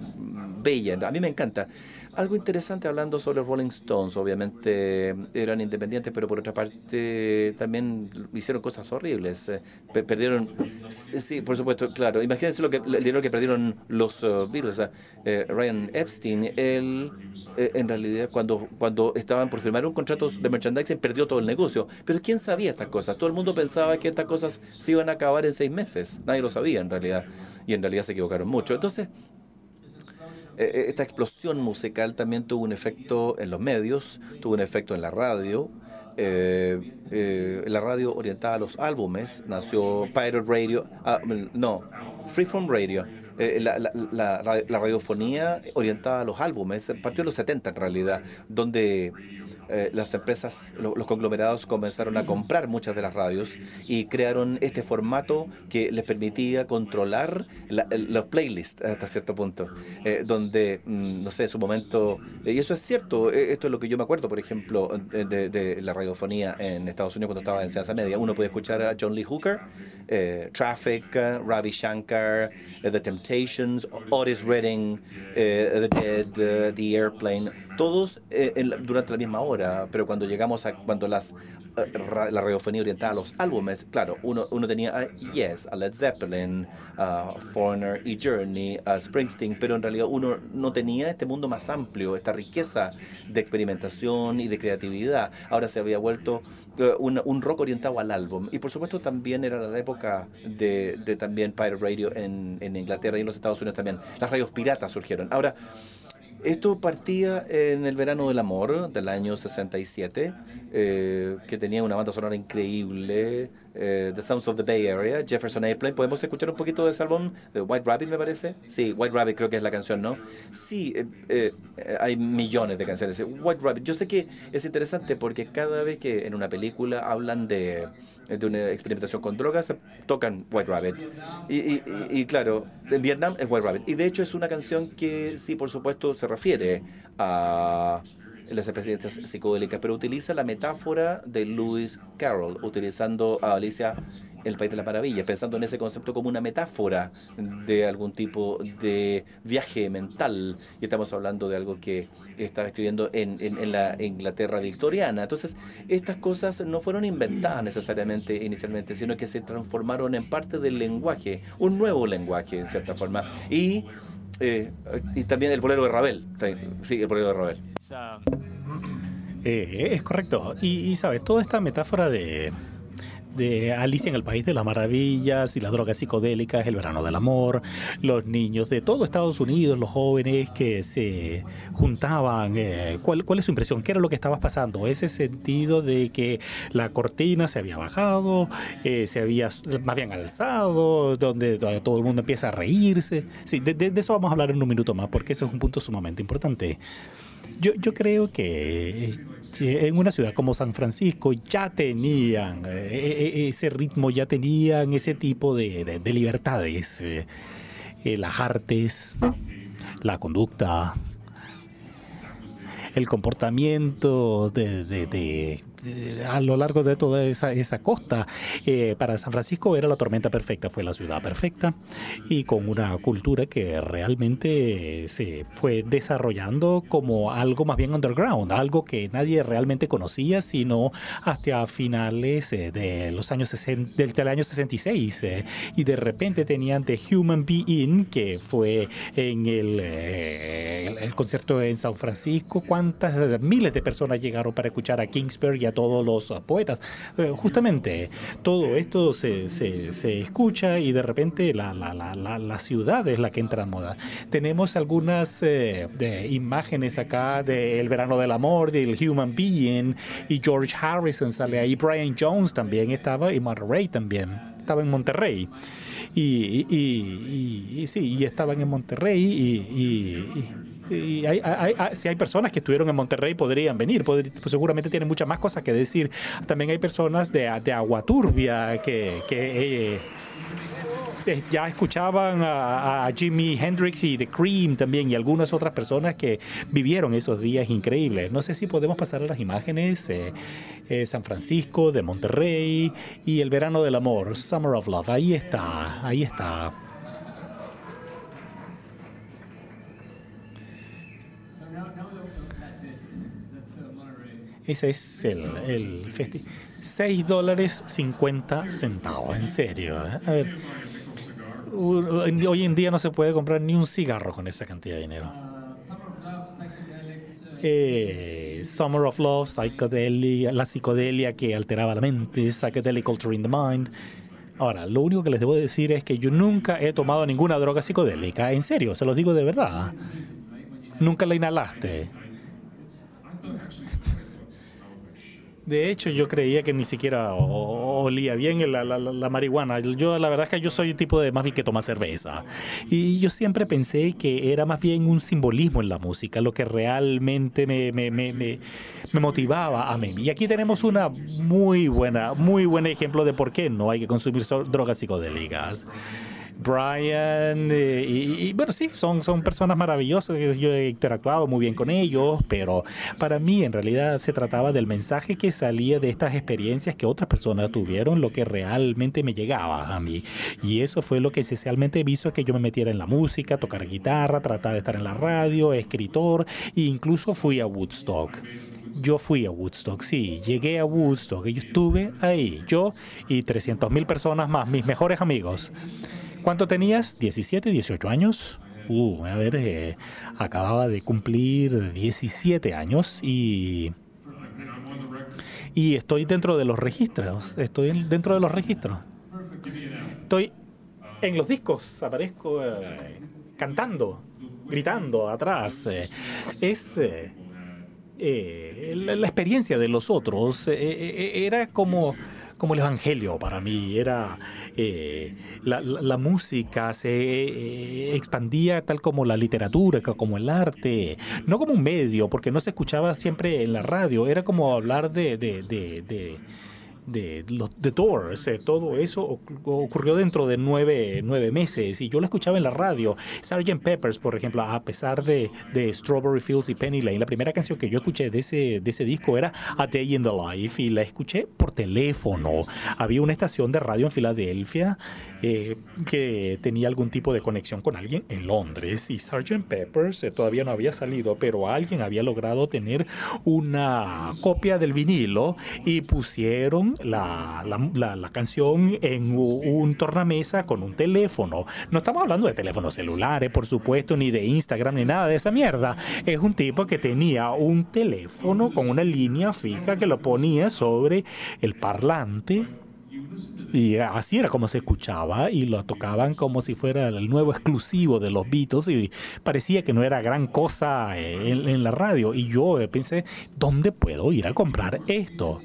bella. A mí me encanta. Algo interesante hablando sobre Rolling Stones, obviamente eran independientes, pero por otra parte también hicieron cosas horribles. Eh, perdieron, sí, por supuesto, claro. Imagínense lo que, el dinero que perdieron los uh, Beatles. Eh, Ryan Epstein, él eh, en realidad cuando, cuando estaban por firmar un contrato de merchandising perdió todo el negocio. Pero ¿quién sabía estas cosas? Todo el mundo pensaba que estas cosas se iban a acabar en seis meses. Nadie lo sabía en realidad. Y en realidad se equivocaron mucho. Entonces, esta explosión musical también tuvo un efecto en los medios, tuvo un efecto en la radio. Eh, la radio orientada a los álbumes nació Pirate Radio, ah, no, Freeform Radio. la, la, radiofonía orientada a los álbumes partió en los 70 en realidad, donde eh, las empresas, los conglomerados comenzaron a comprar muchas de las radios y crearon este formato que les permitía controlar los playlists hasta cierto punto, eh, donde, mm, no sé, en su momento, y eso es cierto, eh, esto es lo que yo me acuerdo, por ejemplo, de, la radiofonía en Estados Unidos cuando estaba en enseñanza media, uno puede escuchar a John Lee Hooker, Traffic, Ravi Shankar, The Temptations, Otis Redding, The Dead, The Airplane, todos durante la misma hora pero cuando llegamos a cuando las eh, la radiofonía orientada a los álbumes, claro, uno, uno tenía a Yes, a Led Zeppelin, a Foreigner y Journey, a Springsteen, pero en realidad uno no tenía este mundo más amplio, esta riqueza de experimentación y de creatividad. Ahora se había vuelto eh, un, un, rock orientado al álbum. Y por supuesto también era la época de, de también Pirate Radio en, en Inglaterra y en los Estados Unidos también. Las radios piratas surgieron. Ahora, esto partía en el verano del amor del año 67, eh, que tenía una banda sonora increíble, eh, The Sounds of the Bay Area, Jefferson Airplane. ¿Podemos escuchar un poquito de ese álbum? de White Rabbit, me parece. Sí, White Rabbit creo que es la canción, ¿no? Sí, eh, hay millones de canciones. White Rabbit, yo sé que es interesante porque cada vez que en una película hablan de, de una experimentación con drogas, tocan White Rabbit. Y, y, y, claro, en Vietnam es White Rabbit. Y de hecho es una canción que sí, por supuesto, se refiere a las experiencias psicodélicas, pero utiliza la metáfora de Lewis Carroll, utilizando a Alicia el País de las Maravillas, pensando en ese concepto como una metáfora de algún tipo de viaje mental. Y estamos hablando de algo que estaba escribiendo en, en, la Inglaterra victoriana. Entonces, estas cosas no fueron inventadas necesariamente inicialmente, sino que se transformaron en parte del lenguaje, un nuevo lenguaje en cierta forma. Y eh, y también el bolero de Ravel. Sí, el bolero de Ravel. Eh, es correcto. Y, y, sabes, toda esta metáfora de, de Alicia en el País de las Maravillas y las drogas psicodélicas, el verano del amor, los niños de todo Estados Unidos, los jóvenes que se juntaban. Eh, ¿cuál, ¿Cuál es su impresión? ¿Qué era lo que estaba pasando? Ese sentido de que la cortina se había bajado, eh, se había más bien alzado, donde, todo el mundo empieza a reírse. Sí, de, eso vamos a hablar en un minuto más, porque eso es un punto sumamente importante. Yo, yo creo que en una ciudad como San Francisco ya tenían eh, eh, ese ritmo, ya tenían ese tipo de, de, libertades. Eh, eh, las artes, la conducta, el comportamiento de, a lo largo de toda esa, costa. Eh, para San Francisco era la tormenta perfecta, fue la ciudad perfecta y con una cultura que realmente se fue desarrollando como algo más bien underground, algo que nadie realmente conocía, sino hasta finales eh, de los años 60, del, del año 66. Eh, y de repente tenían The Human Being, que fue en el, el, el concierto en San Francisco, cuántas miles de personas llegaron para escuchar a Kingsbury y todos los poetas. Eh, justamente todo esto se, se, escucha y de repente la, la, la, la, ciudad es la que entra en moda. Tenemos algunas eh, de imágenes acá del verano del amor, del Human Being y George Harrison sale ahí, Brian Jones también estaba y Monterrey también estaba en Monterrey. Y, y, y, y, sí, y estaban en Monterrey y, y hay, si hay personas que estuvieron en Monterrey podrían venir, pues seguramente tienen muchas más cosas que decir. También hay personas de, de Agua Turbia que... que eh, ya escuchaban a, a, Jimi Hendrix y The Cream también y algunas otras personas que vivieron esos días increíbles. No sé si podemos pasar a las imágenes. Eh, eh, San Francisco, de Monterrey y el verano del amor, Summer of Love. Ahí está, ahí está. Ese es el, el festival. 6 dólares 50 centavos, en serio. ¿eh? A ver, hoy en día no se puede comprar ni un cigarro con esa cantidad de dinero. Eh, Summer of Love, psicodelia, la psicodelia que alteraba la mente, Psychedelic in the Mind. Ahora, lo único que les debo decir es que yo nunca he tomado ninguna droga psicodélica. En serio, se los digo de verdad. Nunca la inhalaste. De hecho, yo creía que ni siquiera olía bien la, la, marihuana. Yo, la verdad es que yo soy un tipo de más bien que toma cerveza. Y yo siempre pensé que era más bien un simbolismo en la música, lo que realmente me, me, me, me, motivaba a mí. Y aquí tenemos una muy buena, muy buen ejemplo de por qué no hay que consumir drogas psicodélicas. Brian, eh, y, bueno, sí, son, son personas maravillosas, yo he interactuado muy bien con ellos, pero para mí en realidad se trataba del mensaje que salía de estas experiencias que otras personas tuvieron, lo que realmente me llegaba a mí. Y eso fue lo que esencialmente hizo que yo me metiera en la música, tocar guitarra, tratar de estar en la radio, escritor, e incluso fui a Woodstock. Yo fui a Woodstock, sí, llegué a Woodstock, yo estuve ahí, yo y 300 mil personas más, mis mejores amigos. ¿Cuánto tenías? ¿17, 18 años? Uh, a ver, eh, acababa de cumplir 17 años y... Y estoy dentro de los registros. Estoy dentro de los registros. Estoy en los discos. Aparezco eh, cantando, gritando atrás. Eh, es... Eh, la, la, experiencia de los otros era como como el Evangelio para mí. Era eh, la, la, música se eh, expandía tal como la literatura, como el arte, no como un medio, porque no se escuchaba siempre en la radio, era como hablar de de The Doors, eh, todo eso ocurrió dentro de nueve, nueve, meses y yo lo escuchaba en la radio. Sgt. Peppers, por ejemplo, a pesar de, de, Strawberry Fields y Penny Lane, la primera canción que yo escuché de ese, de ese disco era A Day in the Life y la escuché por teléfono. Había una estación de radio en Filadelfia eh, que tenía algún tipo de conexión con alguien en Londres y Sgt. Peppers eh, todavía no había salido, pero alguien había logrado tener una copia del vinilo y pusieron la, la, la, la, canción en un tornamesa con un teléfono. No estamos hablando de teléfonos celulares, por supuesto, ni de Instagram, ni nada de esa mierda. Es un tipo que tenía un teléfono con una línea fija que lo ponía sobre el parlante y así era como se escuchaba y lo tocaban como si fuera el nuevo exclusivo de los Beatles y parecía que no era gran cosa en, en la radio. Y yo pensé, ¿dónde puedo ir a comprar esto?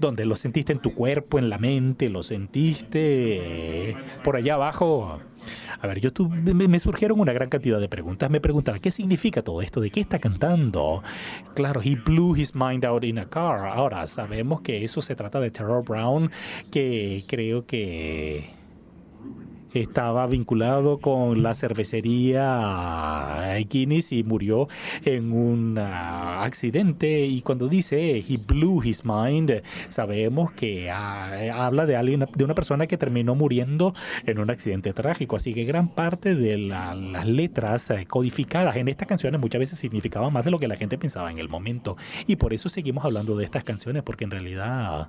Donde lo sentiste en tu cuerpo, en la mente, lo sentiste eh, por allá abajo. A ver, yo tu, me, me, surgieron una gran cantidad de preguntas. Me preguntaba, ¿qué significa todo esto? ¿De qué está cantando? Claro, he blew his mind out in a car. Ahora, sabemos que eso se trata de Terror Brown, que creo que estaba vinculado con la cervecería Guinness y murió en un uh, accidente. Y cuando dice he blew his mind, sabemos que uh, habla de alguien, de una persona que terminó muriendo en un accidente trágico. Así que gran parte de la, las letras uh, codificadas en estas canciones muchas veces significaban más de lo que la gente pensaba en el momento. Y por eso seguimos hablando de estas canciones, porque en realidad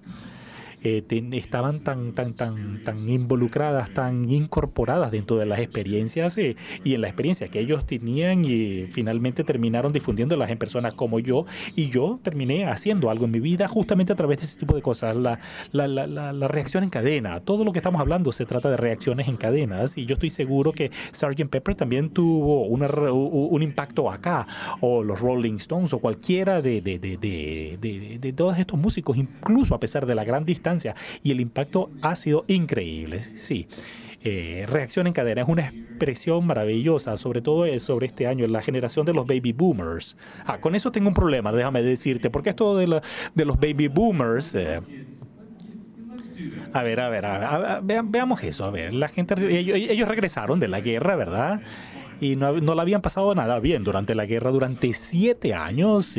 eh, ten, estaban tan, tan, tan, tan involucradas, tan incorporadas dentro de las experiencias eh, y en la experiencia que ellos tenían y finalmente terminaron difundiéndolas en personas como yo y yo terminé haciendo algo en mi vida justamente a través de ese tipo de cosas, la, la, la, la reacción en cadena, todo lo que estamos hablando se trata de reacciones en cadenas y yo estoy seguro que Sgt. Pepper también tuvo una, un impacto acá o los Rolling Stones o cualquiera de, de, de, de, de todos estos músicos, incluso a pesar de la gran distancia y el impacto ha sido increíble. Sí. Eh, reacción en cadena es una expresión maravillosa, sobre todo sobre este año, la generación de los baby boomers. Ah, con eso tengo un problema, déjame decirte, porque esto de, la, de los baby boomers. Eh, a ver, a ver, a ver, a ver, veamos eso. A ver, la gente, ellos, ellos regresaron de la guerra, ¿verdad? Y no, no la habían pasado nada bien durante la guerra, durante siete años.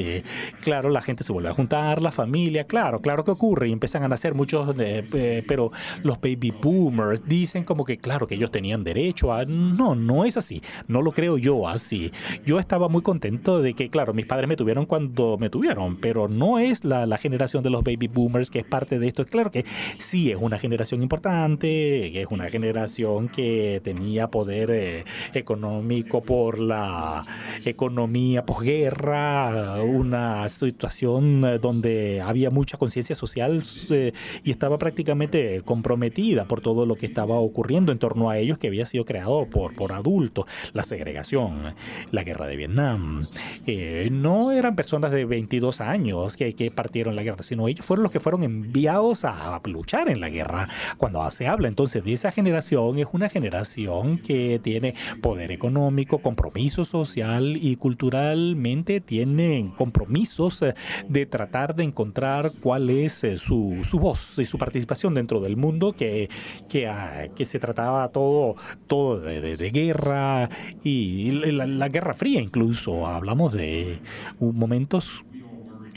Claro, la gente se vuelve a juntar, la familia, claro, claro que ocurre y empiezan a nacer muchos, eh, pero los baby boomers dicen como que, claro, que ellos tenían derecho a... No, no es así, no lo creo yo así. Yo estaba muy contento de que, claro, mis padres me tuvieron cuando me tuvieron, pero no es la, la generación de los baby boomers que es parte de esto. Claro que sí es una generación importante, es una generación que tenía poder eh, económico por la economía posguerra, una situación eh, donde había mucha conciencia social eh, y estaba prácticamente comprometida por todo lo que estaba ocurriendo en torno a ellos que había sido creado por, por adultos, la segregación, la guerra de Vietnam. Eh, no eran personas de 22 años que, que partieron la guerra, sino ellos fueron los que fueron enviados a luchar en la guerra. Cuando se habla entonces de esa generación, es una generación que tiene poder económico, económico, compromiso social y culturalmente tienen compromisos eh, de tratar de encontrar cuál es eh, su, su voz y su participación dentro del mundo, que, que, ah, que se trataba todo, todo de, guerra y la, Guerra Fría incluso. Hablamos de momentos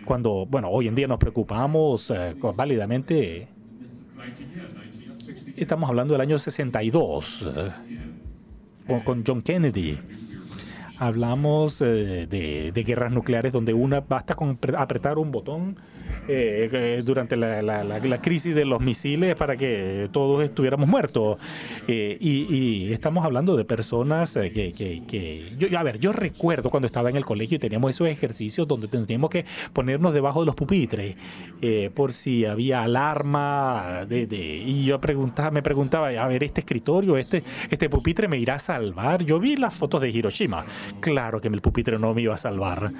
cuando, bueno, hoy en día nos preocupamos eh, válidamente. Estamos hablando del año 62 con, con John Kennedy. Hablamos eh, de, de, guerras nucleares donde una basta con apretar un botón eh, durante la, la, la, la, crisis de los misiles para que todos estuviéramos muertos. Eh, y, y, estamos hablando de personas eh, que, que, que, yo, a ver, yo recuerdo cuando estaba en el colegio y teníamos esos ejercicios donde teníamos que ponernos debajo de los pupitres eh, por si había alarma de, de, y yo preguntaba, me preguntaba, a ver, este escritorio, este, este pupitre me irá a salvar. Yo vi las fotos de Hiroshima. Claro que el pupitre no me iba a salvar.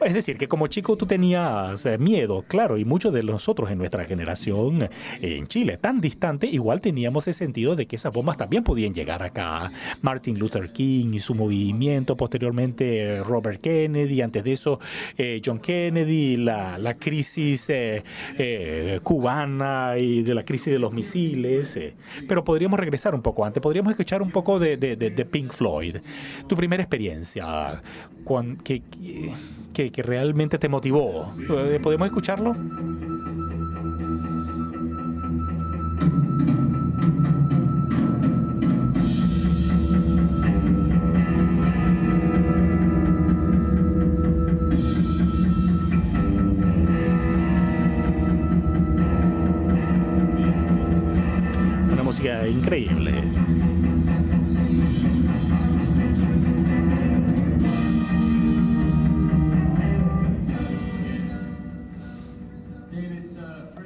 Es decir, que como chico tú tenías eh, miedo, claro, y muchos de nosotros en nuestra generación eh, en Chile, tan distante, igual teníamos ese sentido de que esas bombas también podían llegar acá. Martin Luther King y su movimiento, posteriormente Robert Kennedy, antes de eso eh, John Kennedy, la, la crisis eh, eh, cubana y de la crisis de los misiles. Eh. Pero podríamos regresar un poco antes, podríamos escuchar un poco de, Pink Floyd. Tu primera experiencia, que realmente te motivó. ¿Podemos escucharlo?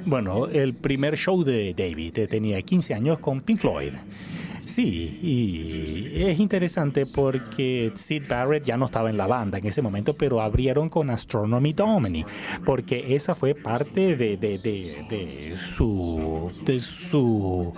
Bueno, el primer show de David tenía 15 años con Pink Floyd. Sí, y es interesante porque Sid Barrett ya no estaba en la banda en ese momento, pero abrieron con Astronomy Domini, porque esa fue parte de, de, de, su. de su.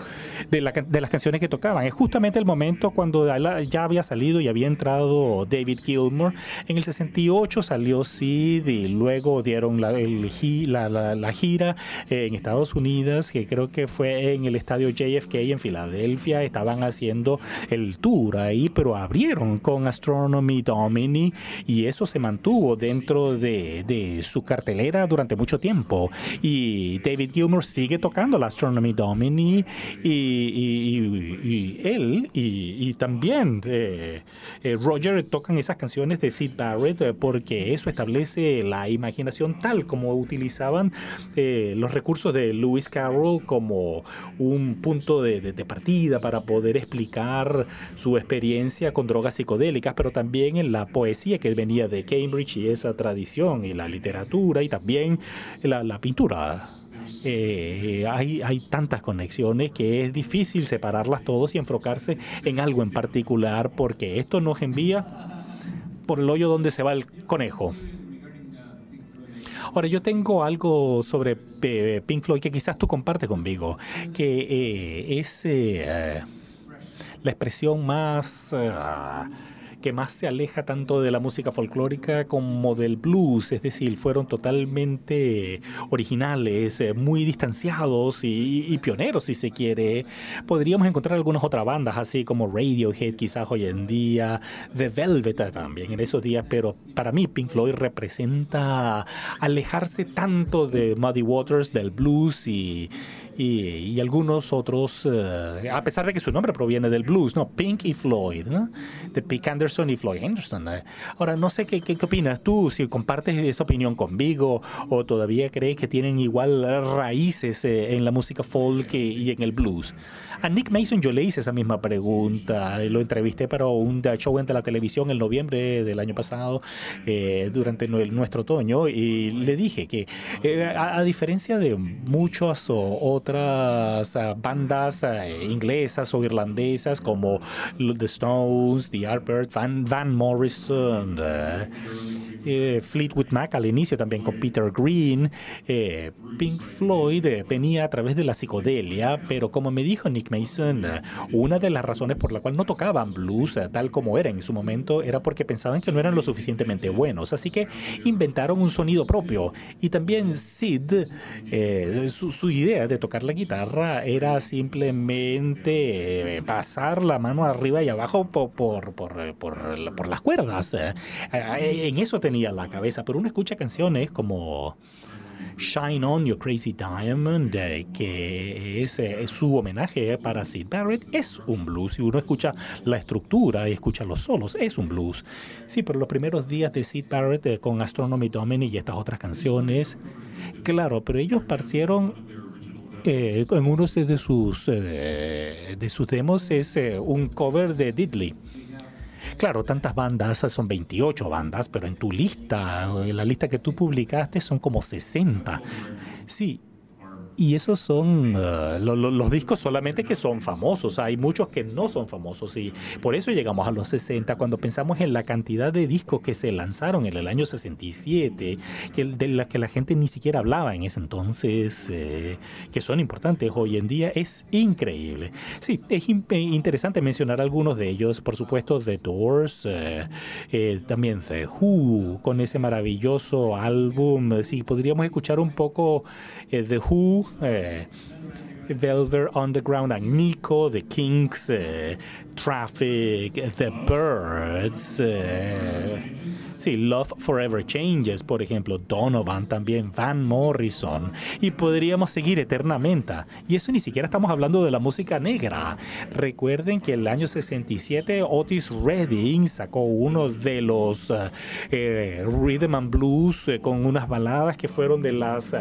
De, de, las canciones que tocaban. Es justamente el momento cuando ya había salido y había entrado David Gilmour. En el 68 salió Sid y luego dieron la, la, la gira en Estados Unidos, que creo que fue en el estadio JFK en Filadelfia. Estaban haciendo el tour ahí, pero abrieron con Astronomy Domini y eso se mantuvo dentro de, su cartelera durante mucho tiempo. Y David Gilmour sigue tocando la Astronomy Domini y, él y, también eh, eh, Roger tocan esas canciones de Sid Barrett eh, porque eso establece la imaginación tal como utilizaban eh, los recursos de Lewis Carroll como un punto de partida para poder explicar su experiencia con drogas psicodélicas, pero también en la poesía que venía de Cambridge y esa tradición y la literatura y también la, pintura. Eh, hay, hay tantas conexiones que es difícil separarlas todos y enfocarse en algo en particular porque esto nos envía por el hoyo donde se va el conejo. Ahora, yo tengo algo sobre eh, Pink Floyd que quizás tú compartes conmigo, que eh, es la expresión más... eh, que más se aleja tanto de la música folclórica como del blues, es decir, fueron totalmente originales, eh, muy distanciados y, y pioneros si se quiere. Podríamos encontrar algunas otras bandas así como Radiohead quizás hoy en día, The Velvet también en esos días, pero para mí Pink Floyd representa alejarse tanto de Muddy Waters, del blues y, y, algunos otros, eh, a pesar de que su nombre proviene del blues, ¿no? Pink y Floyd, ¿no? De Pink Anderson y Floyd Henderson. eh. Ahora, no sé qué, qué, opinas tú, si compartes esa opinión conmigo o todavía crees que tienen igual raíces eh, en la música folk y, en el blues. A Nick Mason yo le hice esa misma pregunta, lo entrevisté para un show en la televisión en noviembre del año pasado, eh, durante nue- nuestro otoño, y le dije que a, a diferencia de muchas o otras ah, bandas ah, inglesas o irlandesas como The Stones, The Yardbirds, Van, Van Morrison, eh, eh, Fleetwood Mac al inicio también con Peter Green, eh, Pink Floyd venía a través de la psicodelia, pero como me dijo Nick Mason, una de las razones por la cual no tocaban blues tal como era en su momento era porque pensaban que no eran lo suficientemente buenos, así que inventaron un sonido propio. Y también Sid, su, su idea de tocar la guitarra era simplemente eh, pasar la mano arriba y abajo por, por, por, por- por las cuerdas. eh. Eh, En eso tenía la cabeza, pero uno escucha canciones como Shine On Your Crazy Diamond, eh, que es, eh, su homenaje para Sid Barrett, es un blues. Si uno escucha la estructura y escucha los solos, es un blues. Sí, pero los primeros días de Sid Barrett eh, con Astronomy Domini y estas otras canciones, claro, pero ellos partieron eh, en uno de sus, eh, de sus demos es eh, un cover de Diddley. Claro, tantas bandas, son 28 bandas, pero en tu lista, en la lista que tú publicaste, son como 60. Sí. Y esos son lo- los discos solamente que son famosos. Hay muchos que no son famosos y por eso llegamos a los 60. Cuando pensamos en la cantidad de discos que se lanzaron en el año 67, que, de las que la gente ni siquiera hablaba en ese entonces, eh, que son importantes hoy en día, es increíble. Sí, es eh, interesante mencionar algunos de ellos. Por supuesto, The Doors, también The Who, con ese maravilloso álbum. Sí, podríamos escuchar un poco The Who. Eh, Velvet Underground and Nico, The Kinks, eh, Traffic, The Birds, eh, sí, Love Forever Changes, por ejemplo, Donovan también, Van Morrison, y podríamos seguir eternamente. Y eso ni siquiera estamos hablando de la música negra. Recuerden que el año 67 Otis Redding sacó uno de los eh, eh, rhythm and blues con unas baladas que fueron de las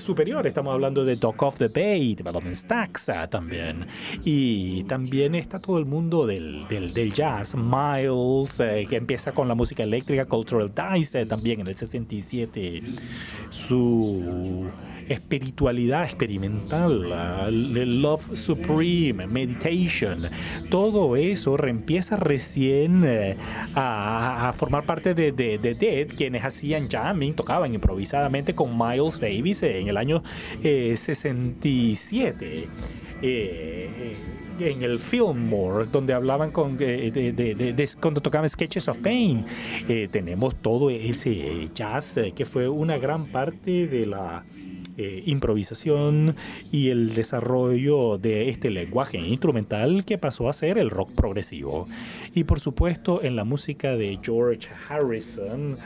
superiores. Estamos hablando de Dock of the Bay, Development Stacks también. Y también está todo el mundo del, del, del jazz. Miles, eh, que empieza con la música eléctrica, Cultural Dice, eh, también en el 67. Su espiritualidad experimental, el Love Supreme, Meditation, todo eso empieza recién eh, a, formar parte de, de, de Dead, quienes hacían jamming, tocaban improvisadamente con Miles Davis en el año eh, 67. Eh, en el Fillmore, donde hablaban con, eh, de, cuando tocaban Sketches of Pain. Eh, tenemos todo ese jazz eh, que fue una gran parte de la improvisación y el desarrollo de este lenguaje instrumental que pasó a ser el rock progresivo. Y por supuesto en la música de George Harrison,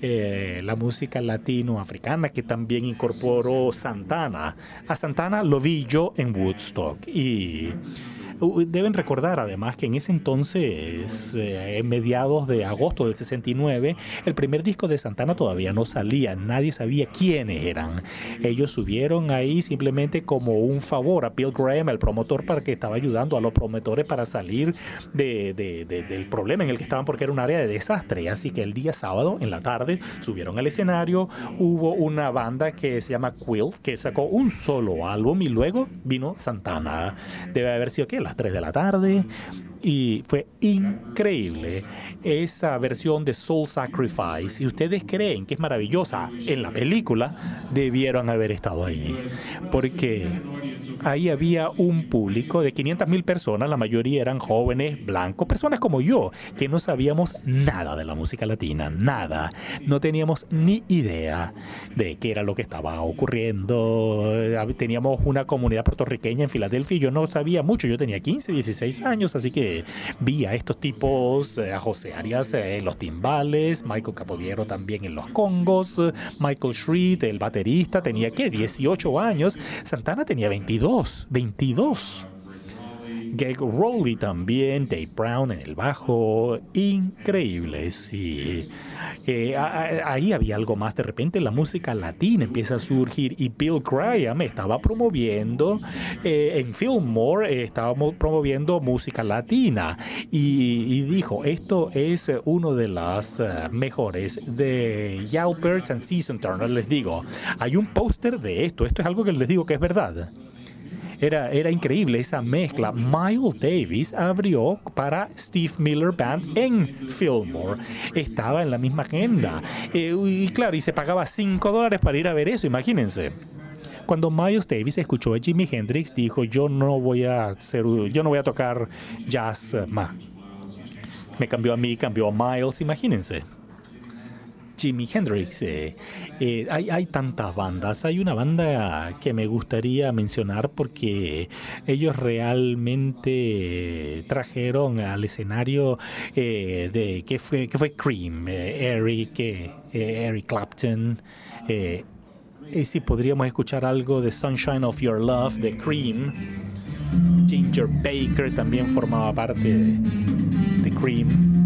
la música latinoafricana que también incorporó Santana. A Santana lo vi yo en Woodstock y Deben recordar además que en ese entonces, eh, en mediados de agosto del 69, el primer disco de Santana todavía no salía, nadie sabía quiénes eran. Ellos subieron ahí simplemente como un favor a Bill Graham, el promotor, para que estaba ayudando a los promotores para salir del problema en el que estaban porque era un área de desastre. Así que el día sábado, en la tarde, subieron al escenario, hubo una banda que se llama Quill, que sacó un solo álbum y luego vino Santana. Debe haber sido que las 3 de la tarde y fue increíble esa versión de Soul Sacrifice. Si ustedes creen que es maravillosa en la película, debieron haber estado ahí. Porque ahí había un público de 500 mil personas, la mayoría eran jóvenes, blancos, personas como yo, que no sabíamos nada de la música latina, nada. No teníamos ni idea de qué era lo que estaba ocurriendo. Teníamos una comunidad puertorriqueña en Filadelfia y yo no sabía mucho, yo tenía 15, 16 años, así que vi a estos tipos, eh, a José Arias en los timbales, Michael Capodiero también en los congos, Michael Shreed, el baterista, tenía que 18 años, Santana tenía 22, 22. Gag Rowley también, Dave Brown en el bajo, increíble, sí. Eh, ahí había algo más, de repente la música latina empieza a surgir y Bill Graham estaba promoviendo eh, en Fillmore, eh, promoviendo música latina. Y, dijo, esto es uno de las mejores de Yelpers and Season Turner, les digo, hay un póster de esto, esto es algo que les digo que es verdad. Era, era increíble esa mezcla. Miles Davis abrió para Steve Miller Band en Fillmore. Estaba en la misma agenda. Eh, y claro, y se pagaba 5 dólares para ir a ver eso, imagínense. Cuando Miles Davis escuchó a Jimi Hendrix, dijo, yo no voy a hacer, yo no voy a tocar jazz más. Me cambió a mí, cambió a Miles, imagínense. Jimi Hendrix. Eh, eh, hay, hay, tantas bandas. Hay una banda que me gustaría mencionar porque ellos realmente trajeron al escenario eh, de que fue, que fue Cream, Eric, Eric Clapton. y si podríamos escuchar algo de Sunshine of Your Love de Cream. Ginger Baker también formaba parte de Cream.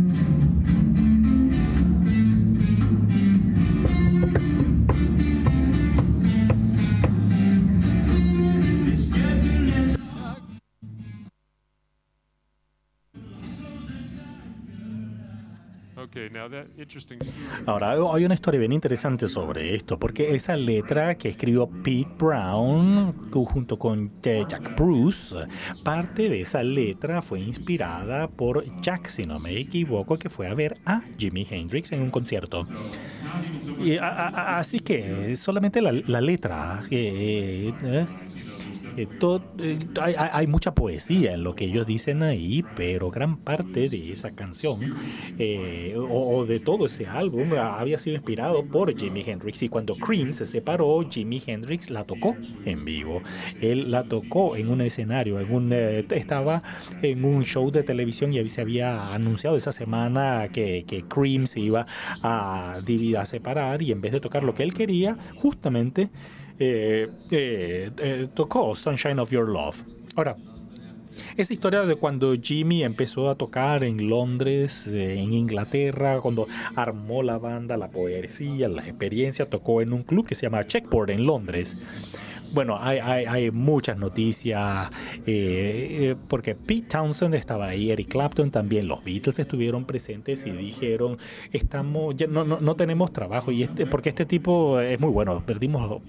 Ahora, hay una historia bien interesante sobre esto, porque esa letra que escribió Pete Brown junto con Jack Bruce, parte de esa letra fue inspirada por Jack, si no me equivoco, que fue a ver a Jimi Hendrix en un concierto. Así que solamente la, letra eh, eh, eh, eh, hay, mucha poesía en lo que ellos dicen ahí, pero gran parte de esa canción eh, o, de todo ese álbum había sido inspirado por Jimi Hendrix. Y cuando Cream se separó, Jimi Hendrix la tocó en vivo. Él la tocó en un escenario, en un, estaba en un show de televisión y se había anunciado esa semana que, Cream se iba a separar y en vez de tocar lo que él quería, justamente tocó Sunshine of Your Love. Ahora, esa historia de cuando Jimmy empezó a tocar en Londres, en Inglaterra, cuando armó la banda, la poesía, la experiencia, tocó en un club que se llama Checkboard en Londres. Bueno, hay, hay, muchas noticias, porque Pete Townsend estaba ahí, Eric Clapton también, los Beatles estuvieron presentes y dijeron, estamos, ya no, no, no tenemos trabajo, y este, porque este tipo es muy bueno, perdimos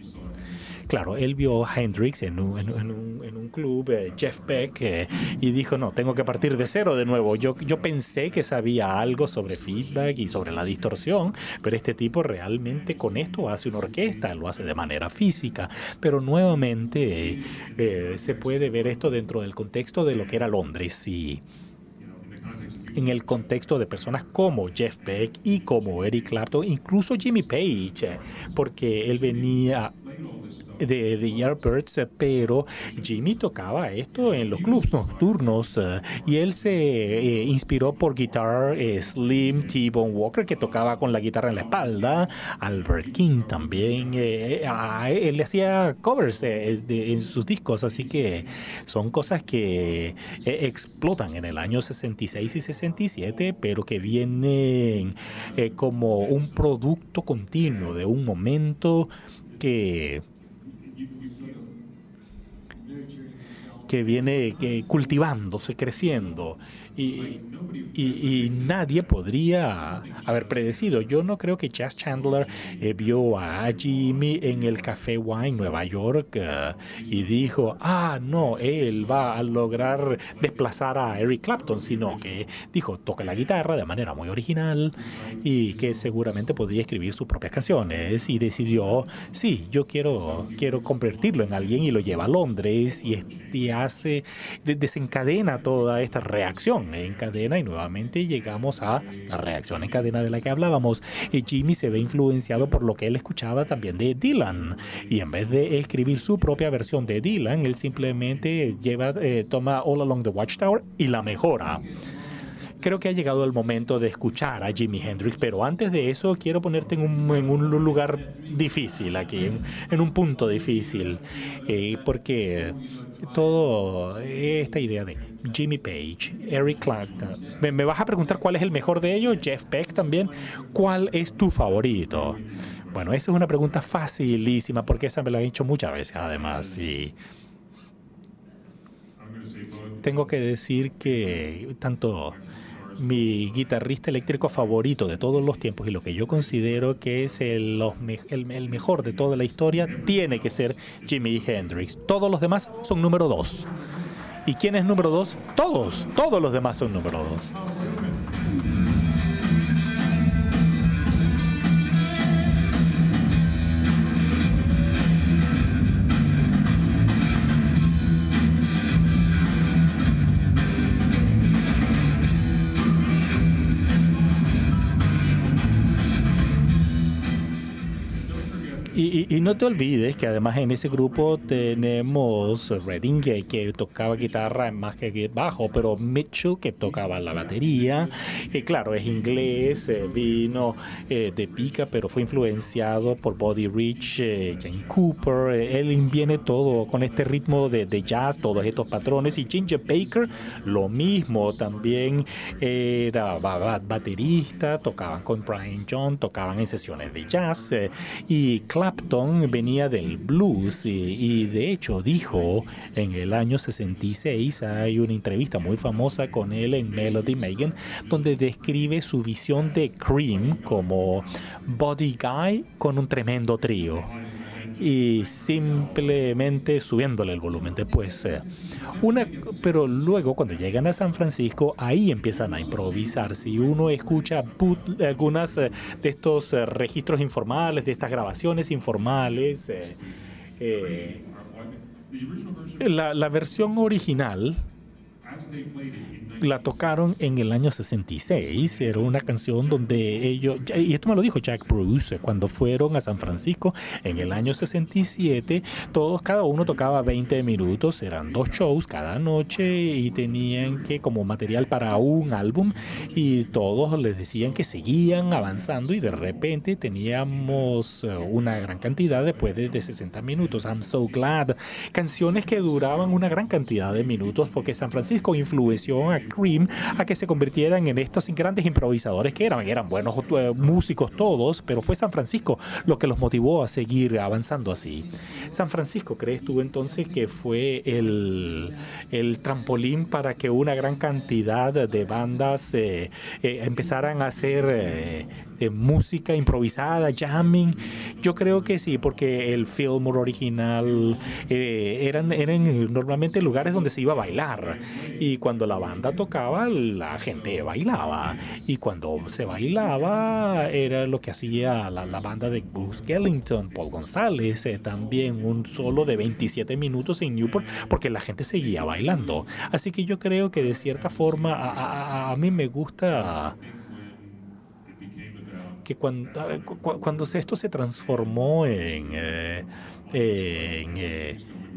Claro, él vio a Hendrix en un, en un, club, eh, Jeff Beck, eh, y dijo, no, tengo que partir de cero de nuevo. Yo, yo pensé que sabía algo sobre feedback y sobre la distorsión, pero este tipo realmente con esto hace una orquesta, lo hace de manera física, pero nuevamente eh, se puede ver esto dentro del contexto de lo que era Londres y en el contexto de personas como Jeff Beck y como Eric Clapton, incluso Jimmy Page, porque él venía de The Yardbirds, pero Jimmy tocaba esto en los clubs nocturnos eh, y él se eh, inspiró por guitar eh, Slim T-Bone Walker, que tocaba con la guitarra en la espalda, Albert King también, él le hacía covers en sus discos, así que son cosas que explotan en el año 66 y 67, pero que vienen como un producto continuo de un momento que que viene cultivándose, creciendo. Y, nadie podría haber predecido. Yo no creo que Jazz Chandler eh, vio a Jimmy en el Café Wine Nueva York eh, y dijo, ah, no, él va a lograr desplazar a Eric Clapton, sino que dijo, toca la guitarra de manera muy original y que seguramente podría escribir sus propias canciones y decidió, sí, yo quiero, quiero convertirlo en alguien y lo lleva a Londres y, y hace, desencadena toda esta reacción en y nuevamente llegamos a la reacción en cadena de la que hablábamos. Y Jimmy se ve influenciado por lo que él escuchaba también de Dylan y en vez de escribir su propia versión de Dylan, él simplemente lleva, eh, toma All Along the Watchtower y la mejora creo que ha llegado el momento de escuchar a Jimi Hendrix, pero antes de eso quiero ponerte en un, lugar difícil aquí, en, un punto difícil, eh, porque todo esta idea de Jimmy Page, Eric Clapton, ¿me, ¿me vas a preguntar cuál es el mejor de ellos? Jeff Beck también, ¿cuál es tu favorito? Bueno, esa es una pregunta facilísima porque esa me la he hecho muchas veces además y tengo que decir que tanto mi guitarrista eléctrico favorito de todos los tiempos y lo que yo considero que es el, el, mejor de toda la historia tiene que ser Jimi Hendrix. Todos los demás son número dos. ¿Y quién es número dos? Todos, todos los demás son número dos. Y, no te olvides que además en ese grupo tenemos Redding que, tocaba guitarra más que bajo, pero Mitchell que tocaba la batería. Y claro, es inglés, eh, vino eh, de pica, pero fue influenciado por Buddy Rich, eh, Jane Cooper. él viene todo con este ritmo de, de, jazz, todos estos patrones. Y Ginger Baker, lo mismo, también era baterista, tocaban con Brian John, tocaban en sesiones de jazz. y Clapton venía del blues y, de hecho dijo en el año 66, hay una entrevista muy famosa con él en Melody Megan, donde describe su visión de Cream como body guy con un tremendo trío y simplemente subiéndole el volumen después. Eh, una, pero luego cuando llegan a San Francisco, ahí empiezan a improvisar. Si uno escucha algunas eh, de estos eh, registros informales, de estas grabaciones informales, la versión original la tocaron en el año 66. Era una canción donde ellos, y esto me lo dijo Jack Bruce, cuando fueron a San Francisco en el año 67, todos, cada uno tocaba 20 minutos, eran dos shows cada noche y tenían que, como material para un álbum, y todos les decían que seguían avanzando y de repente teníamos eh, una gran cantidad después de, de 60 minutos. I'm so glad. Canciones que duraban una gran cantidad de minutos porque San Francisco influenció a Cream a que se convirtieran en estos grandes improvisadores que eran. Eran buenos eh, músicos todos, pero fue San Francisco lo que los motivó a seguir avanzando así. San Francisco, ¿crees tú entonces que fue el, el trampolín para que una gran cantidad de bandas eh, eh, empezaran a hacer música improvisada, jamming? Yo creo que sí, porque el Fillmore original eran, eran normalmente lugares donde se iba a bailar y cuando la banda tocaba, la gente bailaba. Y cuando se bailaba, era lo que hacía la, banda de Bruce Kellington, Paul González, eh, también un solo de 27 minutos en Newport, porque la gente seguía bailando. Así que yo creo que de cierta forma a, a mí me gusta porque cuando, cuando esto se transformó en, eh, en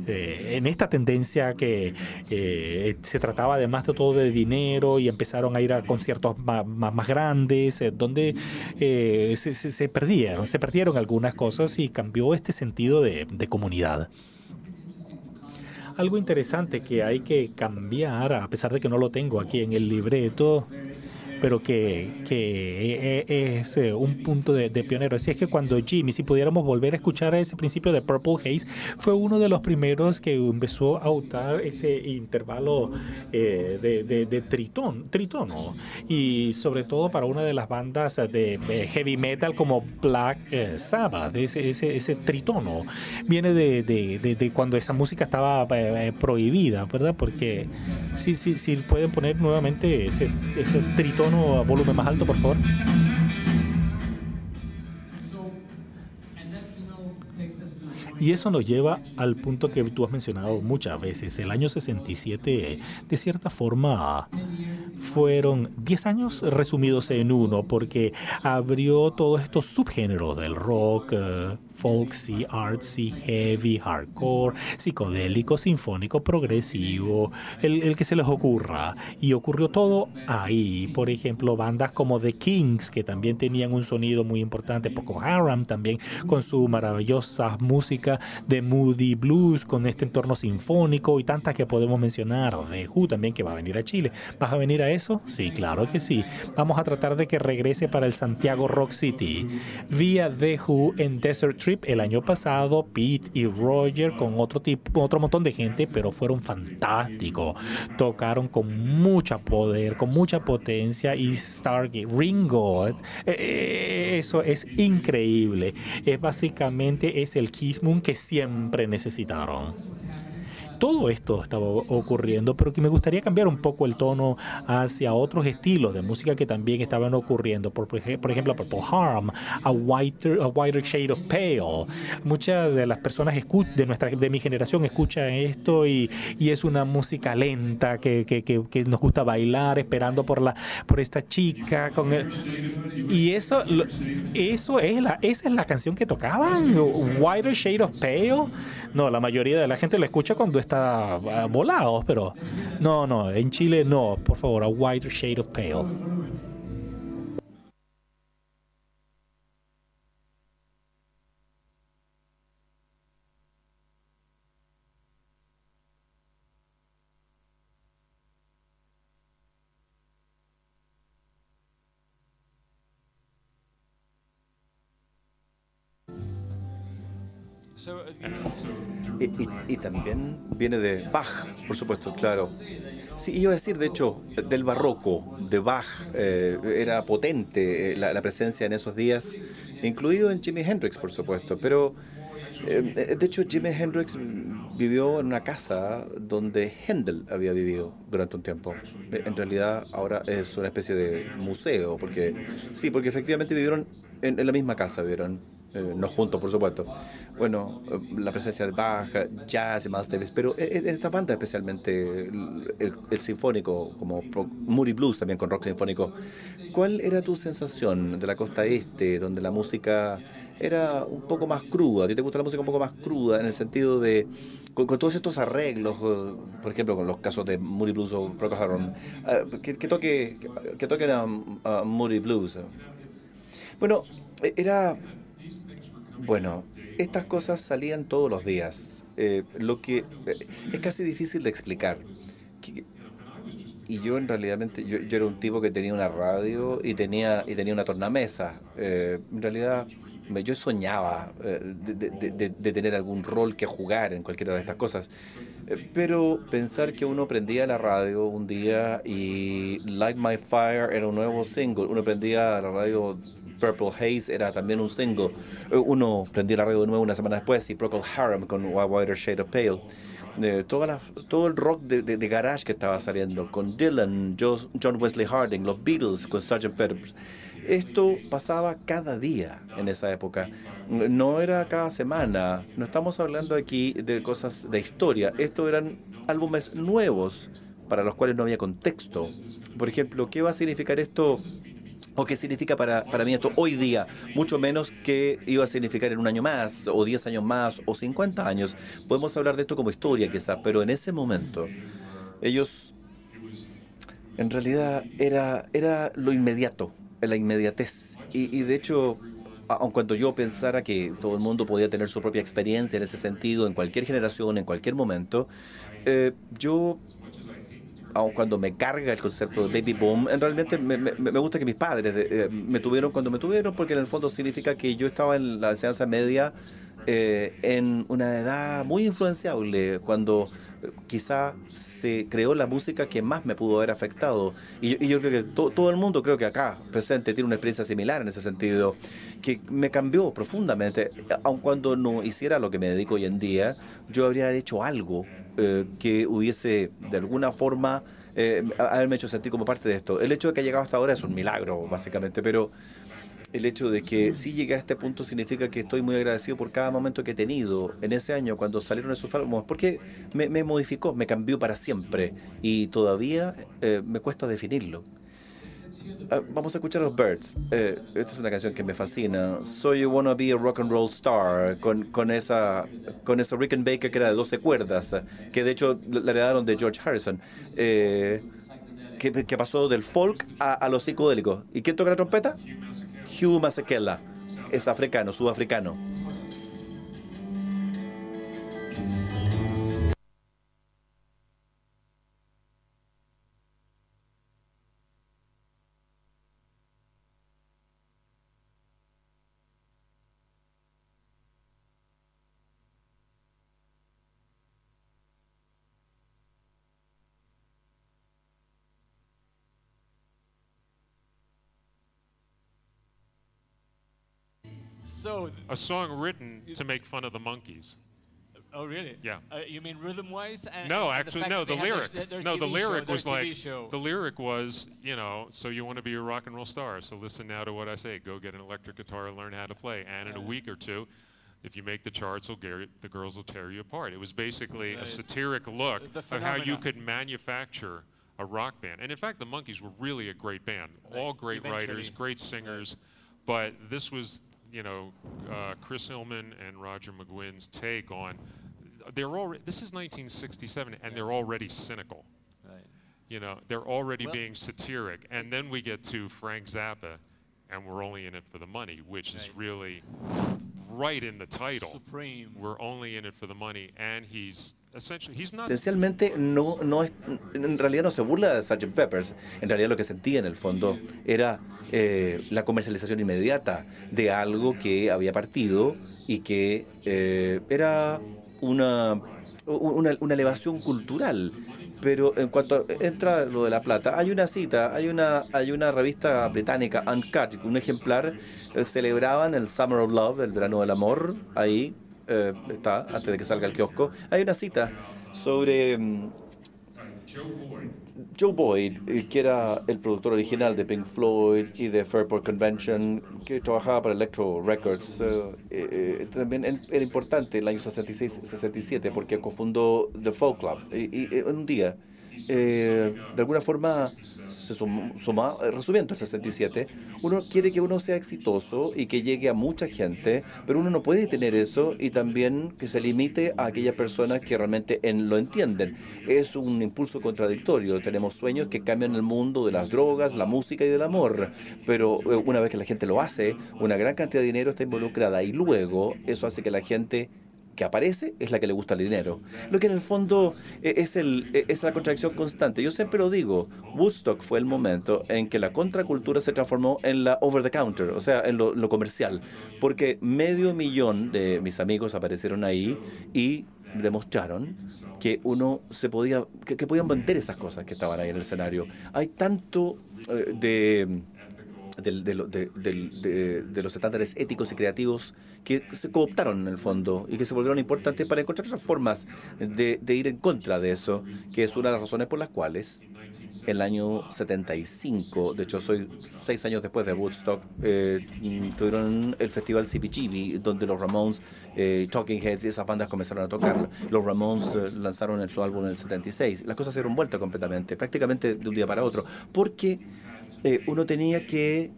eh, en esta tendencia que se trataba además de todo de dinero y empezaron a ir a conciertos más, más, grandes, eh, donde eh, se, se, perdieron, se perdieron algunas cosas y cambió este sentido de, de comunidad. Algo interesante que hay que cambiar, a pesar de que no lo tengo aquí en el libreto, pero que, que es eh, un punto de, pionero. Así es que cuando Jimmy, si pudiéramos volver a escuchar ese principio de Purple Haze, fue uno de los primeros que empezó a usar ese intervalo eh, de, de, tritón, tritono. Y sobre todo para una de las bandas de heavy metal como Black eh, Sabbath, ese, ese, ese tritono viene de, cuando esa música estaba prohibida, ¿verdad? Porque si, sí, sí, pueden poner nuevamente ese, ese tritono a volumen más alto, por favor. Y eso nos lleva al punto que tú has mencionado muchas veces. El año 67, de cierta forma, fueron 10 años resumidos en uno, porque abrió todos estos subgéneros del rock, eh, folksy, artsy, heavy, hardcore, psicodélico, sinfónico, progresivo, el, que se les ocurra. Y ocurrió todo ahí. Por ejemplo, bandas como The Kings, que también tenían un sonido muy importante, Poco Haram también, con su maravillosa música de Moody Blues, con este entorno sinfónico y tantas que podemos mencionar. The Who también, que va a venir a Chile. ¿Vas a venir a eso? Sí, claro que sí. Vamos a tratar de que regrese para el Santiago Rock City. Vía The Who en Desert Trip el año pasado, Pete y Roger con otro tipo, otro montón de gente, pero fueron fantásticos. Tocaron con mucha poder, con mucha potencia y Stargate, Ringo, eh, eh, eso es increíble. Es básicamente es el Kiss Moon que siempre necesitaron todo esto estaba ocurriendo, pero que me gustaría cambiar un poco el tono hacia otros estilos de música que también estaban ocurriendo. Por, por ejemplo, Purple Harm, a whiter, a whiter Shade of Pale. Muchas de las personas de, nuestra, de mi generación escuchan esto y, y es una música lenta que, que, que, nos gusta bailar esperando por, la, por esta chica. Con el, y eso, eso es la, esa es la canción que tocaban, Whiter Shade of Pale. No, la mayoría de la gente la escucha cuando está está volado, pero no, no, en Chile no, por favor, a white shade of pale. Y, también viene de Bach, por supuesto, claro. Sí, iba a decir, de hecho, del barroco, de Bach, eh, era potente eh, la, presencia en esos días, incluido en Jimi Hendrix, por supuesto, pero eh, de hecho Jimi Hendrix vivió en una casa donde Händel había vivido durante un tiempo. En realidad ahora es una especie de museo, porque sí, porque efectivamente vivieron en, en la misma casa, vivieron eh, no juntos, por supuesto. Bueno, eh, la presencia de Bach, jazz y más Davis, pero eh, esta banda especialmente, el, sinfónico, como Moody Blues también con rock sinfónico, ¿cuál era tu sensación de la costa este, donde la música era un poco más cruda? ¿A ti te gusta la música un poco más cruda en el sentido de, con, todos estos arreglos, por ejemplo, con los casos de Moody Blues o Procol Harum, que, toque, que toquen Moody Blues? Bueno, e, era bueno, estas cosas salían todos los días, eh, lo que eh, es casi difícil de explicar. Y yo en realidad, yo, era un tipo que tenía una radio y tenía, y tenía una tornamesa. Eh, en realidad yo soñaba de, tener algún rol que jugar en cualquiera de estas cosas. pero pensar que uno prendía la radio un día y Light My Fire era un nuevo single, uno prendía la radio Purple Haze era también un single. Eh, uno prendía la radio de nuevo una semana después y Procol Harum con Whiter Shade of Pale. Eh, toda todo el rock de, de, garage que estaba saliendo, con Dylan, John Wesley Harding, los Beatles, con Sgt. Pepper's. Esto pasaba cada día en esa época. No era cada semana. No estamos hablando aquí de cosas de historia. Esto eran álbumes nuevos para los cuales no había contexto. Por ejemplo, ¿qué va a significar esto o qué significa para, para mí esto hoy día, mucho menos que iba a significar en un año más, o 10 años más, o 50 años. Podemos hablar de esto como historia quizás, pero en ese momento ellos en realidad era, era lo inmediato, la inmediatez. Y, de hecho, aun cuando yo pensara que todo el mundo podía tener su propia experiencia en ese sentido, en cualquier generación, en cualquier momento, eh, yo aun cuando me carga el concepto de baby boom, en realmente me, me, gusta que mis padres eh, me tuvieron cuando me tuvieron, porque en el fondo significa que yo estaba en la enseñanza media eh, en una edad muy influenciable, cuando quizá se creó la música que más me pudo haber afectado. Y, yo- creo que to- todo el mundo, creo que acá presente, tiene una experiencia similar en ese sentido, que me cambió profundamente. Aun cuando no hiciera lo que me dedico hoy en día, yo habría hecho algo eh, que hubiese de alguna forma eh, haberme hecho sentir como parte de esto. El hecho de que haya llegado hasta ahora es un milagro, básicamente, pero el hecho de que sí llegué a este punto significa que estoy muy agradecido por cada momento que he tenido en ese año cuando salieron esos álbumes, porque me, modificó, me cambió para siempre y todavía eh, me cuesta definirlo. Ah, vamos a escuchar los Birds. Eh, esta es una canción que me fascina. So You Wanna Be a Rock and Roll Star, con, esa con esa Rickenbacker que era de 12 cuerdas, que de hecho la heredaron de George Harrison, eh, que, pasó del folk a, a lo psicodélico. ¿Y quién toca la trompeta? Hugh Masekela. Es africano, sudafricano. So, A song written to make fun of the monkeys. oh really? Yeah. Uh, you mean rhythm-wise? And, No, and actually, fact no. The lyric, their, their no, the show, lyric their was like show. the lyric was, you know, so you want to be a rock and roll star. So listen now to what I say. Go get an electric guitar and learn how to play. And in a week or two, if you make the charts, gar- the girls will tear you apart. It was basically a satiric look of how you could manufacture a rock band. And in fact, the Monkees were really a great band. All great writers, great singers. But this was, you know, uh, Chris Hillman and Roger McGuinn's take on. They're already. This is 1967, and they're already cynical. Right. You know, they're already Well- being satiric. And then we get to Frank Zappa, and we're only in it for the money, which is really right in the title. Supreme. We're only in it for the money, and he's essentially he's not. Esencialmente no, no es, en realidad no se burla de Sgt. Peppers. En realidad lo que sentía en el fondo era eh, la comercialización inmediata de algo que había partido y que eh, era una, una, una elevación cultural. Pero en cuanto entra lo de la plata, hay una cita, hay una, hay una revista británica, Uncut, un ejemplar, eh, celebraban el Summer of Love, el verano del amor, ahí eh, está, antes de que salga el kiosco. Hay una cita sobre mm, Joe Boyd, eh, que era el productor original de Pink Floyd y de Fairport Convention, que trabajaba para Electro Records. eh, eh, también en- era importante el año 66-67 porque cofundó The Folk Club. Y, y, eh, un día, eh, de alguna forma, se sum- suma, eh, resumiendo el 67, uno quiere que uno sea exitoso y que llegue a mucha gente, pero uno no puede tener eso y también que se limite a aquellas personas que realmente en- lo entienden. Es un impulso contradictorio. Tenemos sueños que cambian el mundo de las drogas, la música y del amor, pero eh, una vez que la gente lo hace, una gran cantidad de dinero está involucrada y luego eso hace que la gente que aparece es la que le gusta el dinero. Lo que en el fondo eh, es, el, eh, es la contradicción constante. Yo siempre lo digo, Woodstock fue el momento en que la contracultura se transformó en la over the counter, o sea, en lo, comercial, porque medio millón de mis amigos aparecieron ahí y demostraron que uno se podía, que, que podían vender esas cosas que estaban ahí en el escenario. Hay tanto eh, de de, de- de- los estándares éticos y creativos que se cooptaron en el fondo y que se volvieron importantes para encontrar otras formas de, ir en contra de eso, que es una de las razones por las cuales el año 75, de hecho soy seis años después de Woodstock, eh, tuvieron el festival CBGB, donde los Ramones, eh, Talking Heads y esas bandas comenzaron a tocar. Los Ramones eh, lanzaron el- su álbum en el 76. Las cosas se dieron vuelta completamente, prácticamente de un día para otro, porque eh, uno tenía que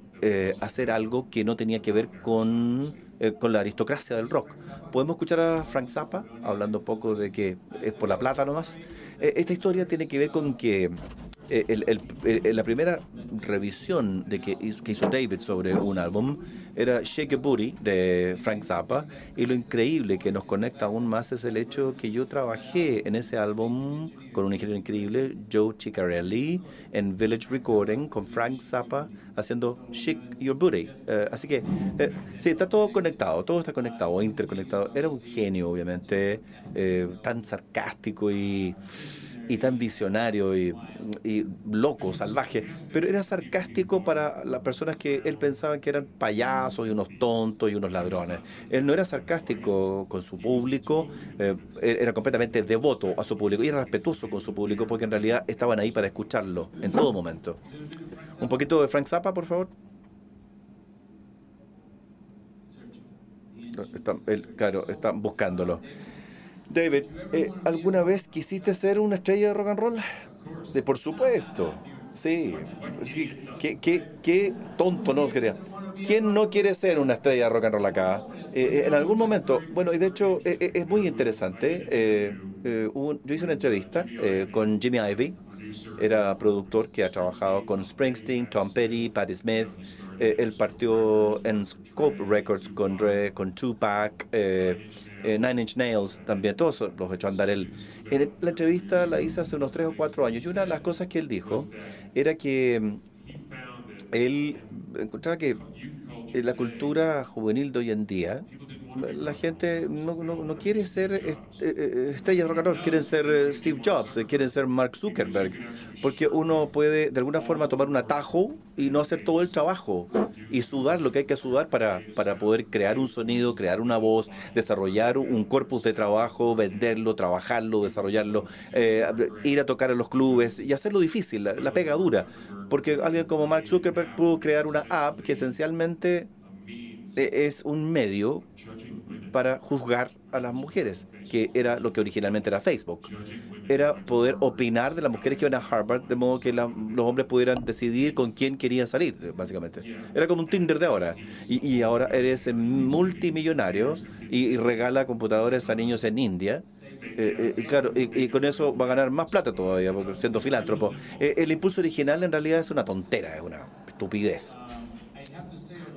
hacer algo que no tenía que ver con, con la aristocracia del rock. Podemos escuchar a Frank Zappa hablando un poco de que es por la plata nomás. esta historia tiene que ver con que la primera revisión de que hizo David sobre un álbum era Shake a Booty de Frank Zappa y lo increíble que nos conecta aún más es el hecho que yo trabajé en ese álbum con un ingeniero increíble, Joe Ciccarelli, en Village Recording con Frank Zappa haciendo Shake Your Booty. Eh, así que eh, sí, está todo conectado, todo está conectado, interconectado. Era un genio, obviamente, eh, tan sarcástico y y tan visionario y, loco, salvaje, pero era sarcástico para las personas que él pensaba que eran payasos y unos tontos y unos ladrones. Él no era sarcástico con su público, eh, era completamente devoto a su público y era respetuoso con su público porque en realidad estaban ahí para escucharlo en todo momento. Un poquito de Frank Zappa, por favor. claro, están buscándolo. David, eh, ¿alguna vez quisiste ser una estrella de rock and roll? De por supuesto. Sí. ¿Qué, tonto no quería. ¿Quién no quiere ser una estrella de rock and roll acá? Eh, eh, en algún momento, bueno, y de hecho es muy interesante. yo hice una entrevista con Jimmy Ivy, era productor que ha trabajado con Springsteen, Tom Petty, Patti Smith. él partió en Scope Records con Dre, con Tupac. Nine Inch Nails también, todos los echó a andar él. En la entrevista la hice hace unos tres o cuatro años y una de las cosas que él dijo era que mm, él encontraba que la cultura juvenil de hoy en día la gente no, no, quiere ser eh, eh, estrellas rock and roll, quieren ser eh, Steve Jobs, quieren ser Mark Zuckerberg, porque uno puede de alguna forma tomar un atajo y no hacer todo el trabajo y sudar lo que hay que sudar para, para poder crear un sonido, crear una voz, desarrollar un corpus de trabajo, venderlo, trabajarlo, desarrollarlo, ir a tocar a los clubes y hacerlo difícil, la, la pega dura, porque alguien como Mark Zuckerberg pudo crear una app que esencialmente es un medio para juzgar a las mujeres, que era lo que originalmente era Facebook. Era poder opinar de las mujeres que iban a Harvard, de modo que los hombres pudieran decidir con quién querían salir, básicamente. Era como un Tinder de ahora. Y, ahora eres multimillonario y, regala computadores a niños en India. Eh, eh, y claro, y, con eso va a ganar más plata todavía, siendo filántropo. Eh, el impulso original en realidad es una tontera, es una estupidez.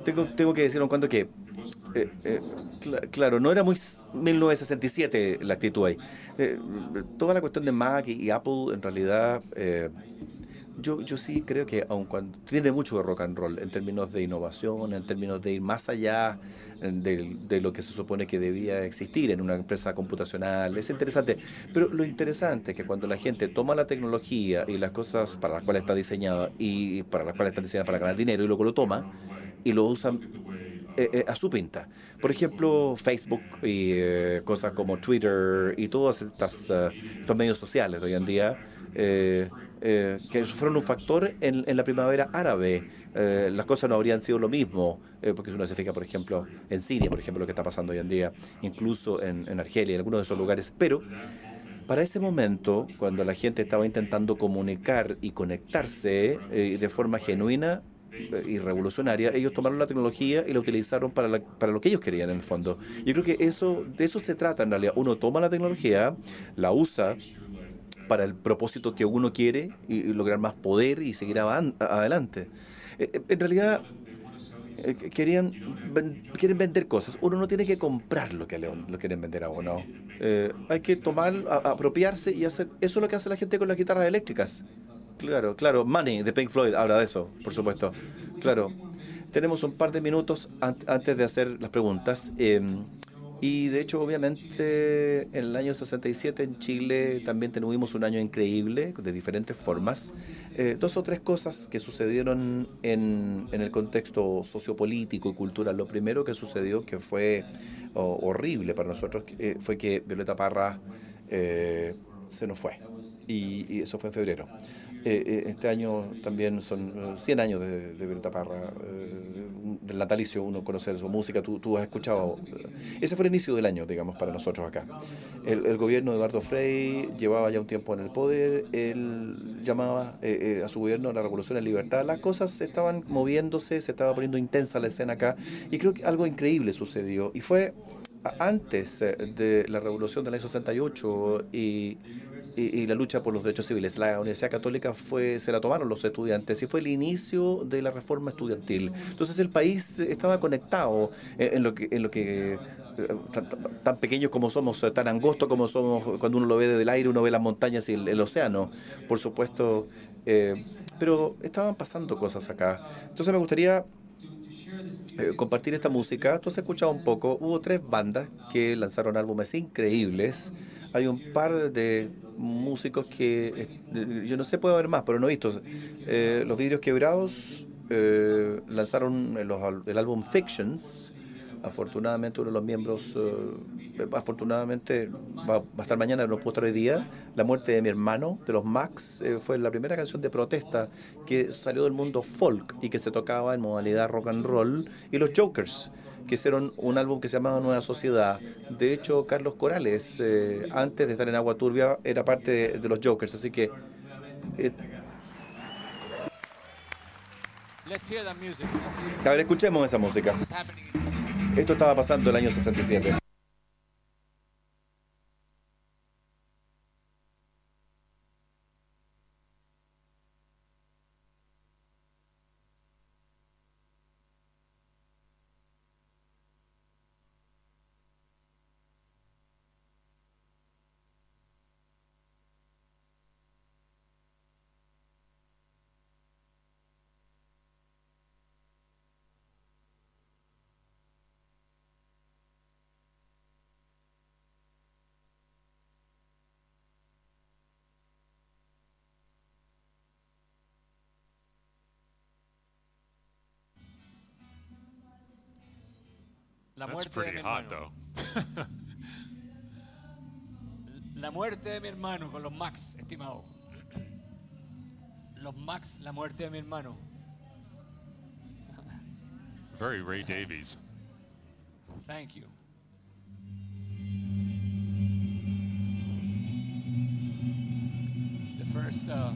Tengo, tengo que decir un cuanto que eh, eh, claro, no era muy 1967 la actitud ahí. Eh, toda la cuestión de Mac y, Apple, en realidad, yo, yo sí creo que, aun cuando tiene mucho de rock and roll en términos de innovación, en términos de ir más allá de, de, lo que se supone que debía existir en una empresa computacional, es interesante. Pero lo interesante es que cuando la gente toma la tecnología y las cosas para las cuales está diseñada y para las cuales está diseñada para ganar dinero y luego lo toma y lo usan eh, eh, a su pinta. Por ejemplo, Facebook y eh, cosas como Twitter y todos estos medios sociales hoy en día, que fueron un factor en, en la primavera árabe. las cosas no habrían sido lo mismo, porque si uno se fija, por ejemplo, en Siria, por ejemplo, lo que está pasando hoy en día, incluso en, en Argelia, en algunos de esos lugares. Pero para ese momento, cuando la gente estaba intentando comunicar y conectarse de forma genuina, y revolucionaria, ellos tomaron la tecnología y la utilizaron para, para lo que ellos querían en el fondo. Yo creo que eso, de eso se trata en realidad. Uno toma la tecnología, la usa para el propósito que uno quiere y, lograr más poder y seguir adelante. Eh, eh, en realidad, eh, querían quieren vender cosas. Uno no tiene que comprar lo que le, lo quieren vender a uno. hay que tomar, apropiarse y hacer. Eso es lo que hace la gente con las guitarras eléctricas. Claro, claro. Money de Pink Floyd habla de eso, por supuesto. Claro. Tenemos un par de minutos antes de hacer las preguntas. Em, y de hecho, obviamente, en el año 67 en Chile también tuvimos un año increíble, de diferentes formas. Eh, dos o tres cosas que sucedieron en, el contexto sociopolítico y cultural. Lo primero que sucedió, que fue horrible para nosotros, eh, fue que Violeta Parra eh, se nos fue. Y, eso fue en febrero. Eh, eh, este año también son 100 eh, años de, de Violeta Parra, del natalicio, uno conocer su música, tú, has escuchado. Ese fue el inicio del año, digamos, para nosotros acá. El, gobierno de Eduardo Frei llevaba ya un tiempo en el poder, él llamaba eh, eh, a su gobierno la revolución en libertad. Las cosas estaban moviéndose, se estaba poniendo intensa la escena acá, y creo que algo increíble sucedió. Y fue antes eh, de la revolución del año 68 y, y, la lucha por los derechos civiles. La Universidad Católica fue, se la tomaron los estudiantes y fue el inicio de la reforma estudiantil. Entonces el país estaba conectado en, lo que, en lo que eh, tan, pequeños como somos, tan angosto como somos, cuando uno lo ve desde el aire, uno ve las montañas y el, océano, por supuesto. Eh, pero estaban pasando cosas acá. Entonces me gustaría eh, compartir esta música. Tú has escuchado un poco. Hubo tres bandas que lanzaron álbumes increíbles. Hay un par de músicos que eh, yo no sé, puede haber más, pero no he visto. Eh, los vidrios quebrados lanzaron el álbum Fictions Afortunadamente uno de los miembros, eh, afortunadamente va, a estar mañana, no puedo estar hoy día. La muerte de mi hermano, de los Max, eh, fue la primera canción de protesta que salió del mundo folk y que se tocaba en modalidad rock and roll. Y los Jokers, que hicieron un álbum que se llamaba Nueva Sociedad. De hecho, Carlos Corales, eh, antes de estar en Agua Turbia, era parte de, los Jokers. Así que... A ver, escuchemos esa música. Esto estaba pasando el año 67. De mi hermano. [LAUGHS] la muerte de mi hermano con los Max, estimado. Los Max, la muerte de mi hermano. Very Ray Davies. Thank you. The first uh,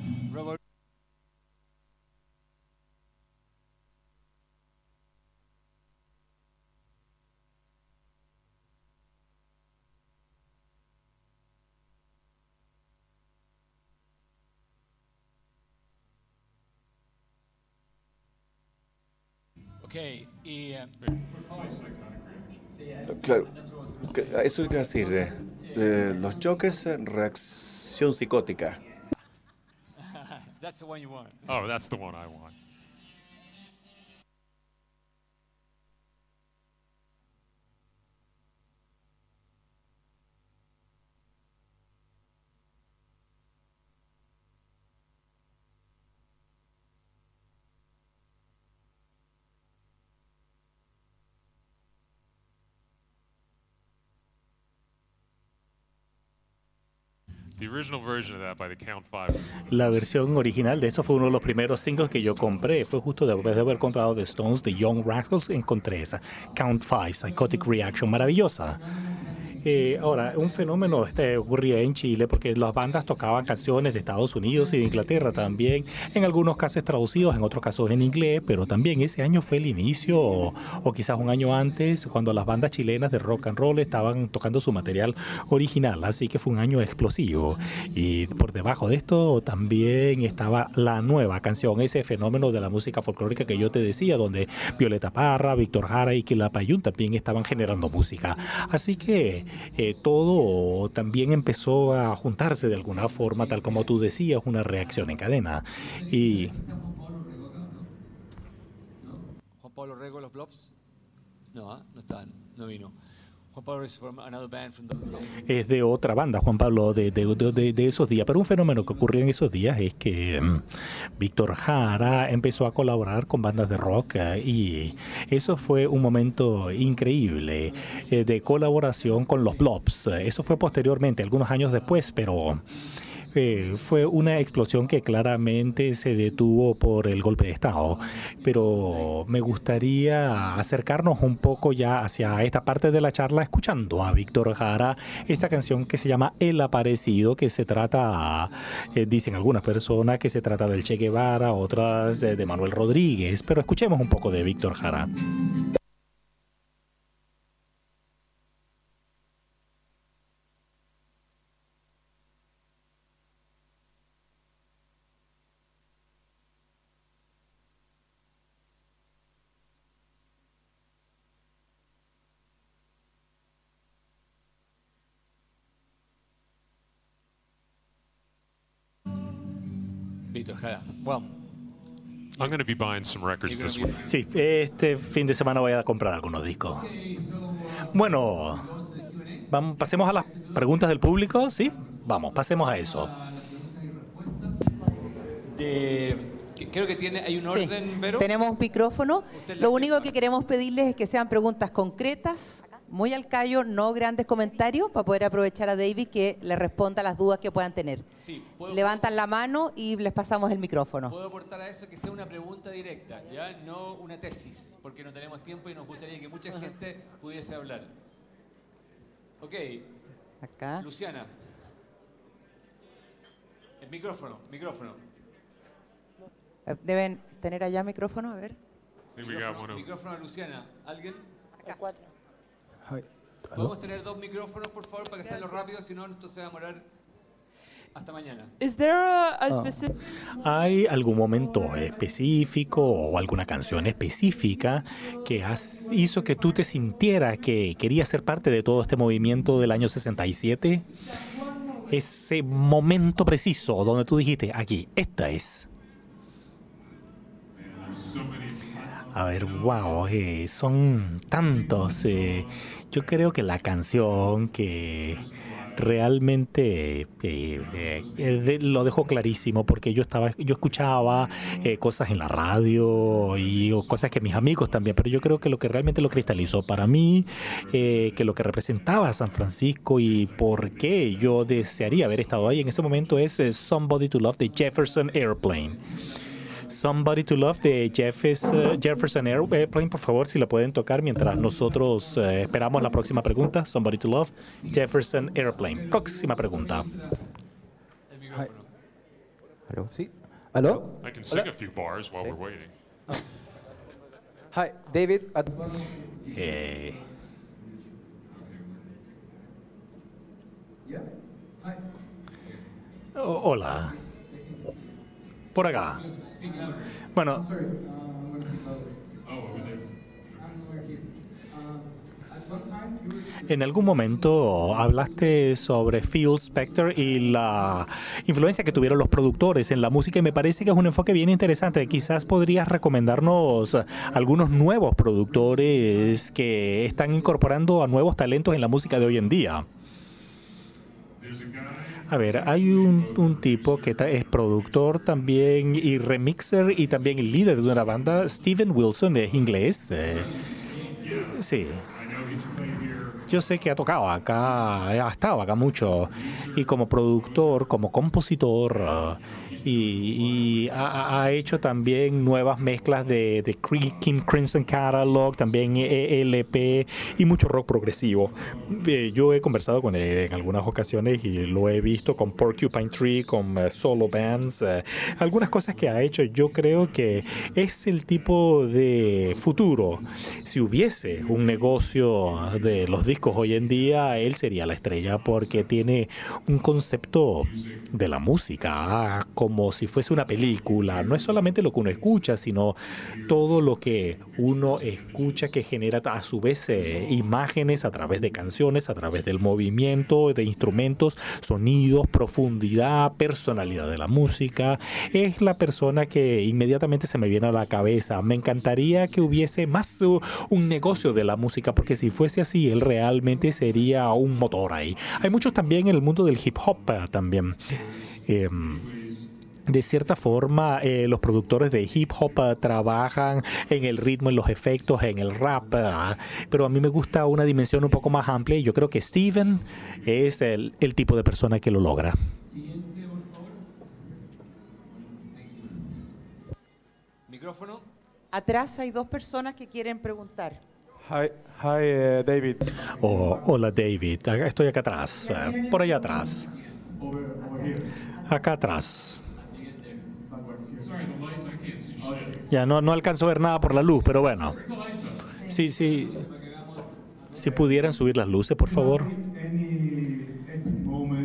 Ok, y... Eh, claro, eso hay que decir, eh, eh, los Jokers, reacción psicótica. [LAUGHS] that's the one you want. Oh, that's the one I want. La versión original de eso fue uno de los primeros singles que yo compré. Fue justo después de haber comprado The Stones de Young Rascals, encontré esa Count Five, Psychotic Reaction, maravillosa. Eh, ahora, un fenómeno este ocurría en Chile porque las bandas tocaban canciones de Estados Unidos y de Inglaterra también, en algunos casos traducidos, en otros casos en inglés, pero también ese año fue el inicio, o, quizás un año antes, cuando las bandas chilenas de rock and roll estaban tocando su material original, así que fue un año explosivo. Y por debajo de esto también estaba la nueva canción, ese fenómeno de la música folclórica que yo te decía, donde Violeta Parra, Víctor Jara y Quilapayún también estaban generando música. Así que eh, todo también empezó a juntarse de alguna forma, tal como tú decías, una reacción en cadena. Y... Juan Pablo Rego, los Blobs. No, ¿ah? no están, no vino. Juan Pablo es de otra banda, Juan Pablo, de, de, esos días. Pero un fenómeno que ocurrió en esos días es que mm, Víctor Jara empezó a colaborar con bandas de rock eh, y eso fue un momento increíble eh, de colaboración con los Blobs. Eso fue posteriormente, algunos años después, pero fue una explosión que claramente se detuvo por el golpe de Estado. Pero me gustaría acercarnos un poco ya hacia esta parte de la charla escuchando a Víctor Jara esa canción que se llama El Aparecido, que se trata, eh, dicen algunas personas, que se trata del Che Guevara, otras de, de Manuel Rodríguez. Pero escuchemos un poco de Víctor Jara. Well, I'm going to be buying some records this week. Sí, este fin de semana voy a comprar algunos discos. Bueno, vamos, pasemos a las preguntas del público, ¿sí? Vamos, pasemos a eso. de- creo que tiene, hay un Sí. orden, Vero. Tenemos un micrófono. Lo único que queremos pedirles es que sean preguntas concretas, muy al callo, no grandes comentarios, para poder aprovechar a David que le responda las dudas que puedan tener. Sí, puedo, Levantan la mano y les pasamos el micrófono. puedo aportar a eso que sea una pregunta directa, ya no una tesis, porque no tenemos tiempo y nos gustaría que mucha gente pudiese hablar. Ok, Acá. Luciana. El micrófono, micrófono. Deben tener allá micrófono, a ver. Got Micrófono, micrófono a Luciana. ¿Alguien? Acá. ¿Podemos tener dos micrófonos, por favor, para que sea lo rápido? Si no, esto se va a demorar hasta mañana. Is there a, a specific ¿Hay algún momento específico o alguna canción específica que has- hizo que tú te sintieras que querías ser parte de todo este movimiento del año 67? Ese momento preciso donde tú dijiste, aquí, esta es. A ver, wow, eh, son tantos. eh, yo creo que la canción que realmente eh, eh, lo dejó clarísimo porque yo estaba, yo escuchaba eh, cosas en la radio y cosas que mis amigos también, pero yo creo que lo que realmente lo cristalizó para mí, que lo que representaba a San Francisco y por qué yo desearía haber estado ahí en ese momento es Somebody to Love de Jefferson Airplane. Somebody to Love de Jeffes- eh, Jefferson Airplane, por favor, si la pueden tocar mientras nosotros eh, esperamos la próxima pregunta. Somebody to Love, Jefferson Airplane. Próxima pregunta. Hello. Sí. Hello. I can sing a few bars while we're waiting. Hi, David. At Eh, ho- hola. Por acá. Bueno, En algún momento hablaste sobre Phil Spector y la influencia que tuvieron los productores en la música y me parece que es un enfoque bien interesante. Quizás podrías recomendarnos algunos nuevos productores que están incorporando a nuevos talentos en la música de hoy en día. A ver, hay un, un tipo que es productor también y remixer y también el líder de una banda, Steven Wilson, es inglés. eh, sí. Yo sé que ha tocado acá, ha estado acá mucho, y como productor, como compositor, y, y ha, hecho también nuevas mezclas de, de Kim Crimson Catalog, también ELP y mucho rock progresivo. Eh, yo he conversado con él en algunas ocasiones y lo he visto con Porcupine Tree, con eh, solo bands, eh, algunas cosas que ha hecho. Yo creo que es el tipo de futuro. Si hubiese un negocio de los discos hoy en día, él sería la estrella porque tiene un concepto de la música ah, como si fuese una película. No es solamente lo que uno escucha, sino todo lo que uno escucha que genera a su vez eh, imágenes a través de canciones, a través del movimiento, de instrumentos, sonidos, profundidad, personalidad de la música. Es la persona que inmediatamente se me viene a la cabeza. Me encantaría que hubiese más uh, un negocio de la música, porque si fuese así, él realmente sería un motor ahí. Hay muchos también en el mundo del hip hop eh, también. Em, de cierta forma eh, los productores de hip hop eh, trabajan en el ritmo, en los efectos, en el rap, eh, pero a mí me gusta una dimensión un poco más amplia y yo creo que Steven es el, el tipo de persona que lo logra. Siguiente, por favor. Micrófono. Atrás hay dos personas que quieren preguntar. Hi, hi, uh, David. Oh, hola David, estoy acá atrás, eh, por allá atrás. Acá atrás. Ya no, no alcanzo a ver nada por la luz, pero bueno. Sí, sí. Si pudieran subir las luces, por favor.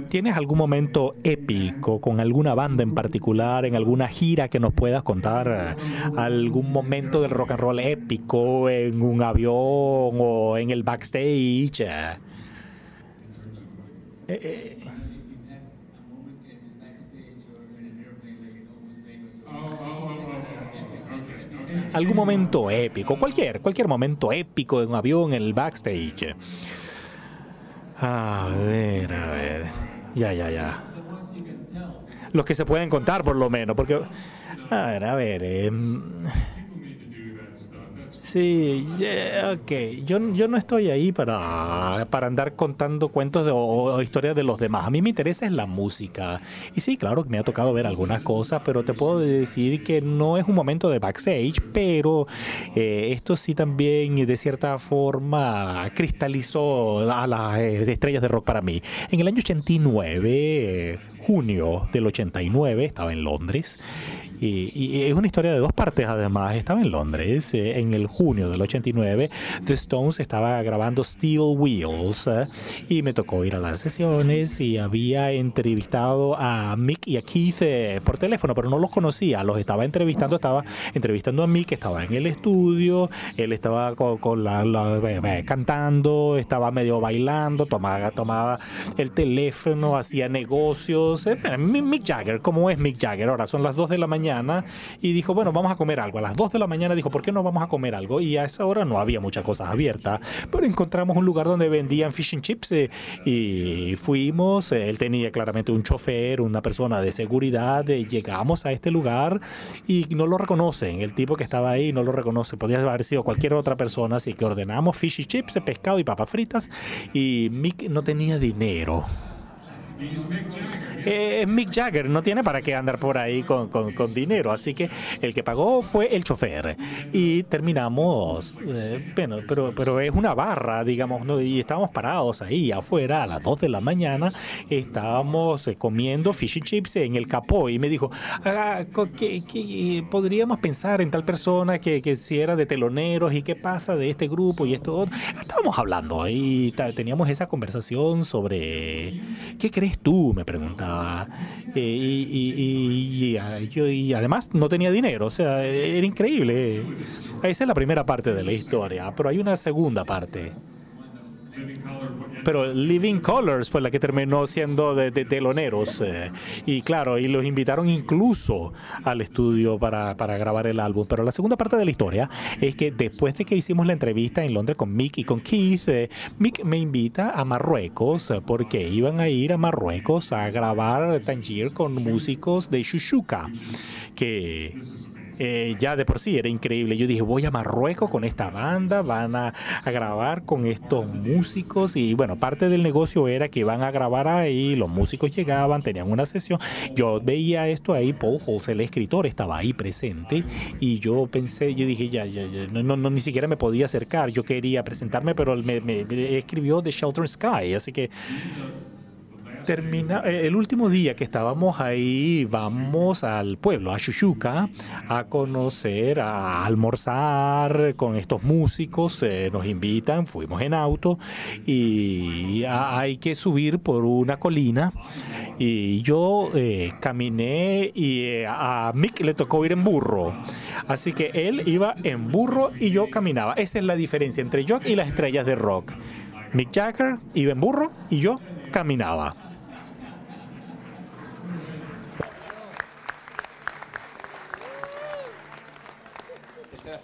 ¿Tienes algún momento épico con alguna banda en particular, en alguna gira que nos puedas contar? ¿Algún momento del rock and roll épico en un avión o en el backstage? Eh, eh, algún momento épico, cualquier, cualquier momento épico en un avión, en el backstage. A ver, a ver. Ya, ya, ya. Los que se pueden contar, por lo menos, porque. A ver, a ver. em, Sí, yeah, ok. Yo, yo no estoy ahí para, para andar contando cuentos de- o, o historias de los demás. A mí me interesa es la música. Y sí, claro que me ha tocado ver algunas cosas, pero te puedo decir que no es un momento de backstage, pero eh, esto sí también de cierta forma cristalizó a las eh, estrellas de rock para mí. En el año 89, eh, junio del 89, estaba en Londres. Y, y es una historia de dos partes además. Estaba en Londres eh, en el junio del 89. The Stones estaba grabando Steel Wheels eh, y me tocó ir a las sesiones y había entrevistado a Mick y a Keith eh, por teléfono, pero no los conocía. Los estaba entrevistando, estaba entrevistando a Mick, estaba en el estudio, él estaba con, con la, eh, cantando, estaba medio bailando, tomaba, tomaba el teléfono, hacía negocios. Mick Jagger, como es Mick Jagger? Ahora son las 2 de la mañana y dijo, bueno, vamos a comer algo. A las 2 de la mañana dijo, ¿por qué no vamos a comer algo? Y a esa hora no había muchas cosas abiertas, pero encontramos un lugar donde vendían fish and chips eh, y fuimos. Él tenía claramente un chofer, una persona de seguridad. eh, Llegamos a este lugar y no lo reconocen. El tipo que estaba ahí no lo reconoce. Podría haber sido cualquier otra persona, así que ordenamos fish and chips, pescado y papas fritas y Mick no tenía dinero. Eh, es Mick Jagger, no tiene para qué andar por ahí con, con- con dinero, así que el que pagó fue el chofer. Y terminamos, eh, bueno, pero, pero es una barra, digamos, ¿no? y estábamos parados ahí afuera a las 2 de la mañana, estábamos eh, comiendo fish and chips en el capó y me dijo, "Ah, que, que podríamos pensar en tal persona que, que si era de teloneros y qué pasa de este grupo y esto. otro?". Estábamos hablando y teníamos esa conversación sobre ¿qué crees tú? Me preguntaba. Eh, y, y- y- y, ah, yo, y además no tenía dinero, o sea, era increíble. Esa es la primera parte de la historia, pero hay una segunda parte. Pero Living Colors fue la que terminó siendo de, teloneros. eh, y claro, y los invitaron incluso al estudio para, para grabar el álbum. Pero la segunda parte de la historia es que después de que hicimos la entrevista en Londres con Mick y con Keith, eh, Mick me invita a Marruecos eh, porque iban a ir a Marruecos a grabar Tangier con músicos de Shushuka. Que eh, ya de por sí era increíble. Yo dije, voy a Marruecos con esta banda, van a, grabar con estos músicos y bueno, parte del negocio era que iban a grabar ahí, los músicos llegaban, tenían una sesión. Yo veía esto ahí, Paul Halls, el escritor, estaba ahí presente y yo pensé, yo dije, ya, ya, ya, no, no, no, ni siquiera me podía acercar. Yo quería presentarme, pero me, me- me escribió The Shelter Sky, así que termina eh, el último día que estábamos ahí vamos al pueblo a Shushuka a conocer a almorzar con estos músicos eh, nos invitan fuimos en auto y hay que subir por una colina. Y yo eh, caminé y eh, a Mick le tocó ir en burro. Así que él iba en burro y yo caminaba. Esa es la diferencia entre yo y las estrellas de rock. Mick Jagger iba en burro y yo caminaba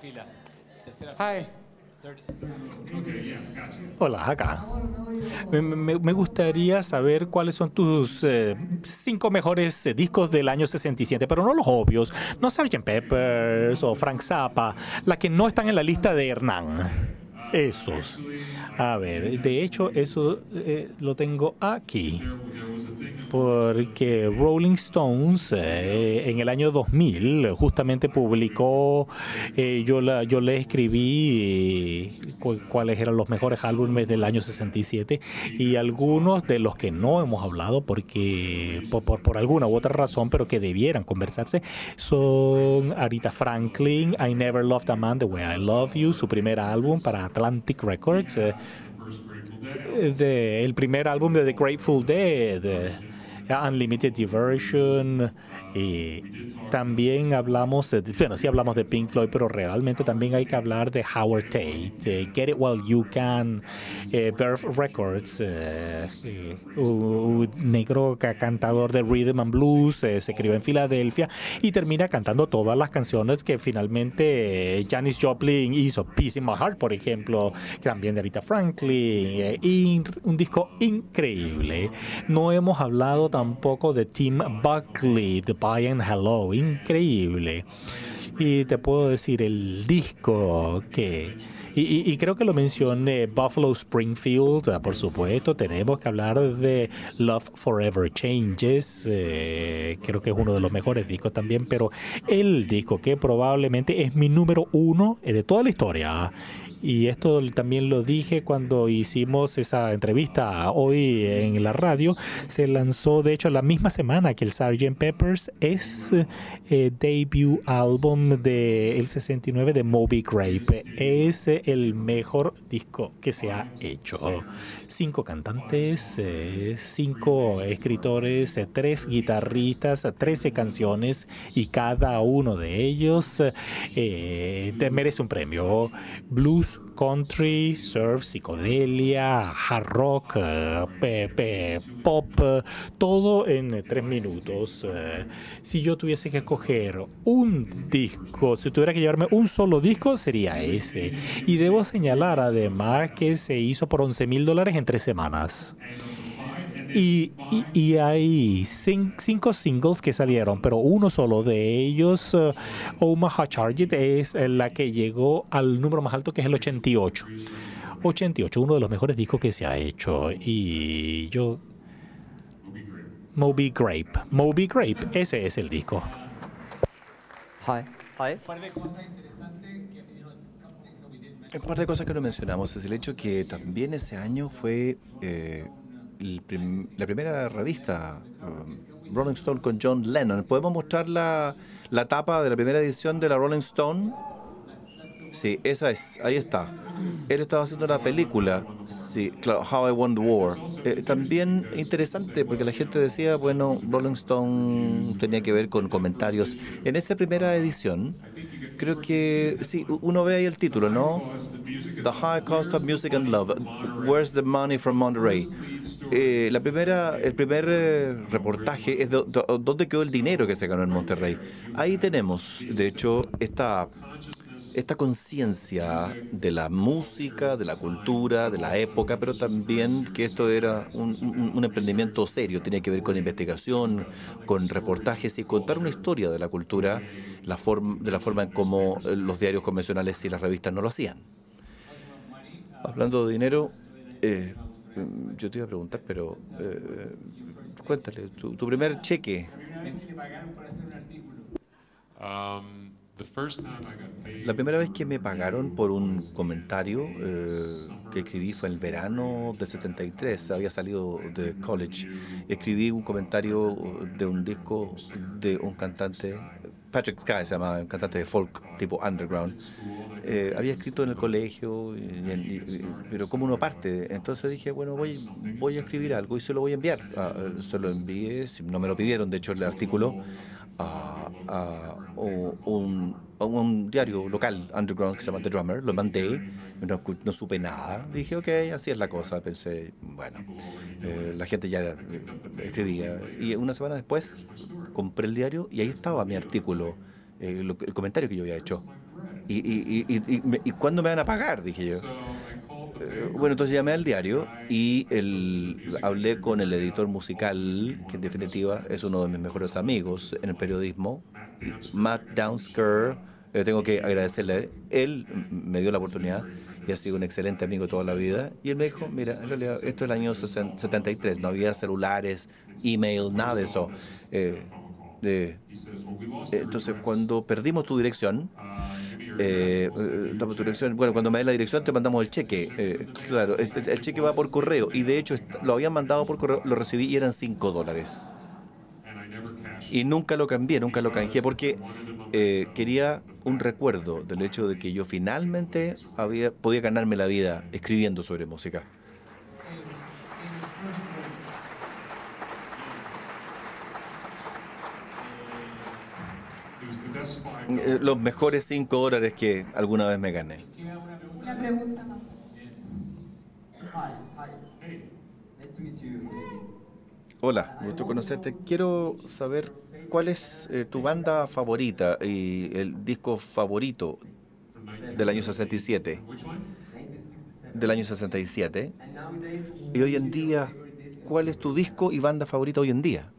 fila. Tercera fila. Hi. Hola, acá. Me, me- me gustaría saber cuáles son tus eh, cinco mejores eh, discos del año 67, pero no los obvios, no Sgt. Peppers o Frank Zappa, la que no están en la lista de Hernán. Esos. A ver, de hecho, eso eh, lo tengo aquí. Porque Rolling Stones eh, en el año 2000 justamente publicó, eh, yo, la, yo le escribí eh, cu- cuáles eran los mejores álbumes del año 67 y algunos de los que no hemos hablado porque por, por, por alguna u otra razón, pero que debieran conversarse, son Arita Franklin, I Never Loved a Man the Way I Love You, su primer álbum para Atlantic Records. eh, el primer álbum de The Grateful Dead, eh, Unlimited Diversion, y también hablamos, de- bueno, sí hablamos de Pink Floyd, pero realmente también hay que hablar de Howard Tate, Get It While You Can, eh, Birth Records, eh, un negro ca- cantador de rhythm and blues, eh, se crió en Filadelfia y termina cantando todas las canciones que finalmente eh, Janis Joplin hizo, Peace in My Heart, por ejemplo, también de Rita Franklin, eh, y un disco increíble. No hemos hablado tampoco de Tim Buckley, The Bye and Hello, increíble. Y te puedo decir, el disco que... Y, y- y creo que lo mencioné, Buffalo Springfield, ah, por supuesto, tenemos que hablar de Love Forever Changes, eh, creo que es uno de los mejores discos también, pero el disco que probablemente es mi número uno eh, de toda la historia. Y esto también lo dije cuando hicimos esa entrevista hoy en la radio. Se lanzó, de hecho, la misma semana que el Sgt. Peppers es eh, debut álbum del 69 de Moby Grape. Es el mejor disco que se ha hecho. Cinco cantantes, eh, cinco escritores, eh, tres guitarristas, 13 canciones y cada uno de ellos eh, merece un premio. Blues, country, surf, psicodelia, hard rock, eh, pe- pe- pop, eh, todo en eh, tres minutos. Eh, si yo tuviese que escoger un disco, si tuviera que llevarme un solo disco, sería ese. Y debo señalar además que se hizo por 11 mil dólares en tres semanas. Y, y- y hay cin- cinco singles que salieron, pero uno solo de ellos, eh, Omaha Charge It, es eh, la que llegó al número más alto, que es el 88. 88, uno de los mejores discos que se ha hecho. Y yo... Moby Grape. Moby Grape, ese es el disco. Hi. Hi. Un par de cosas que no mencionamos es el hecho que también ese año fue eh, prim- la primera revista um, Rolling Stone con John Lennon. ¿Podemos mostrar la, la tapa de la primera edición de la Rolling Stone? Sí, esa es, ahí está. Él estaba haciendo una película, sí, claro, How I Won the War. Eh, también interesante porque la gente decía, bueno, Rolling Stone tenía que ver con comentarios. En esa primera edición, creo que, sí, uno ve ahí el título, ¿no? The High Cost of Music and Love. Where's the Money from Monterey? Eh, la primera, el primer eh, reportaje es do- dónde quedó el dinero que se ganó en Monterrey. Ahí tenemos, de hecho, esta esta conciencia de la música, de la cultura, de la época, pero también que esto era un, un- un emprendimiento serio, tenía que ver con investigación, con reportajes y contar una historia de la cultura, la forma, de la forma en cómo eh, los diarios convencionales y las revistas no lo hacían. Hablando de dinero, eh, mm, yo te iba a preguntar, pero eh, cuéntale, tu, tu primer cheque. Um, La primera vez que me pagaron por un comentario eh, que escribí fue en el verano del 73, había salido de college. Escribí un comentario de un disco de un cantante, Patrick Sky se llamaba, un cantante de folk tipo underground. Eh, había escrito en el colegio, y- y- y- pero como uno parte. Entonces dije, bueno, voy, voy a escribir algo y se lo voy a enviar. Ah, eh, se lo envié, no me lo pidieron, de hecho, el artículo a, a un, un- diario local, underground, que se llama The Drummer. Lo mandé, no, no supe nada. Dije, ok, así es la cosa. Pensé, bueno, eh, la gente ya eh, escribía. Y una semana después compré el diario y ahí estaba mi artículo, eh, el comentario que yo había hecho. Y, y, y, ¿y cuándo me van a pagar? Dije yo. Bueno, entonces llamé al diario y el, hablé con el editor musical, que en definitiva es uno de mis mejores amigos en el periodismo, Matt Downsker. Eh, tengo que agradecerle. Él me dio la oportunidad y ha sido un excelente amigo toda la vida. Y él me dijo, mira, en realidad esto es el año 60 73, no había celulares, email, nada de eso. Eh, de- entonces, cuando perdimos tu dirección, eh, eh, damos tu dirección. Bueno, cuando me des la dirección te mandamos el cheque. Eh, claro, el, el cheque va por correo y de hecho lo habían mandado por correo, lo recibí y eran 5 dólares. Y nunca lo cambié, nunca lo canjeé porque eh, quería un recuerdo del hecho de que yo finalmente había, podía ganarme la vida escribiendo sobre música. Eh, Los mejores 5 dólares que alguna vez me gané. Una pregunta más. Hola, gusto conocerte. Quiero saber cuál es eh, tu banda favorita y el disco favorito del año 67. Del año 67. Y hoy en día, ¿cuál es tu disco y banda favorita hoy en día?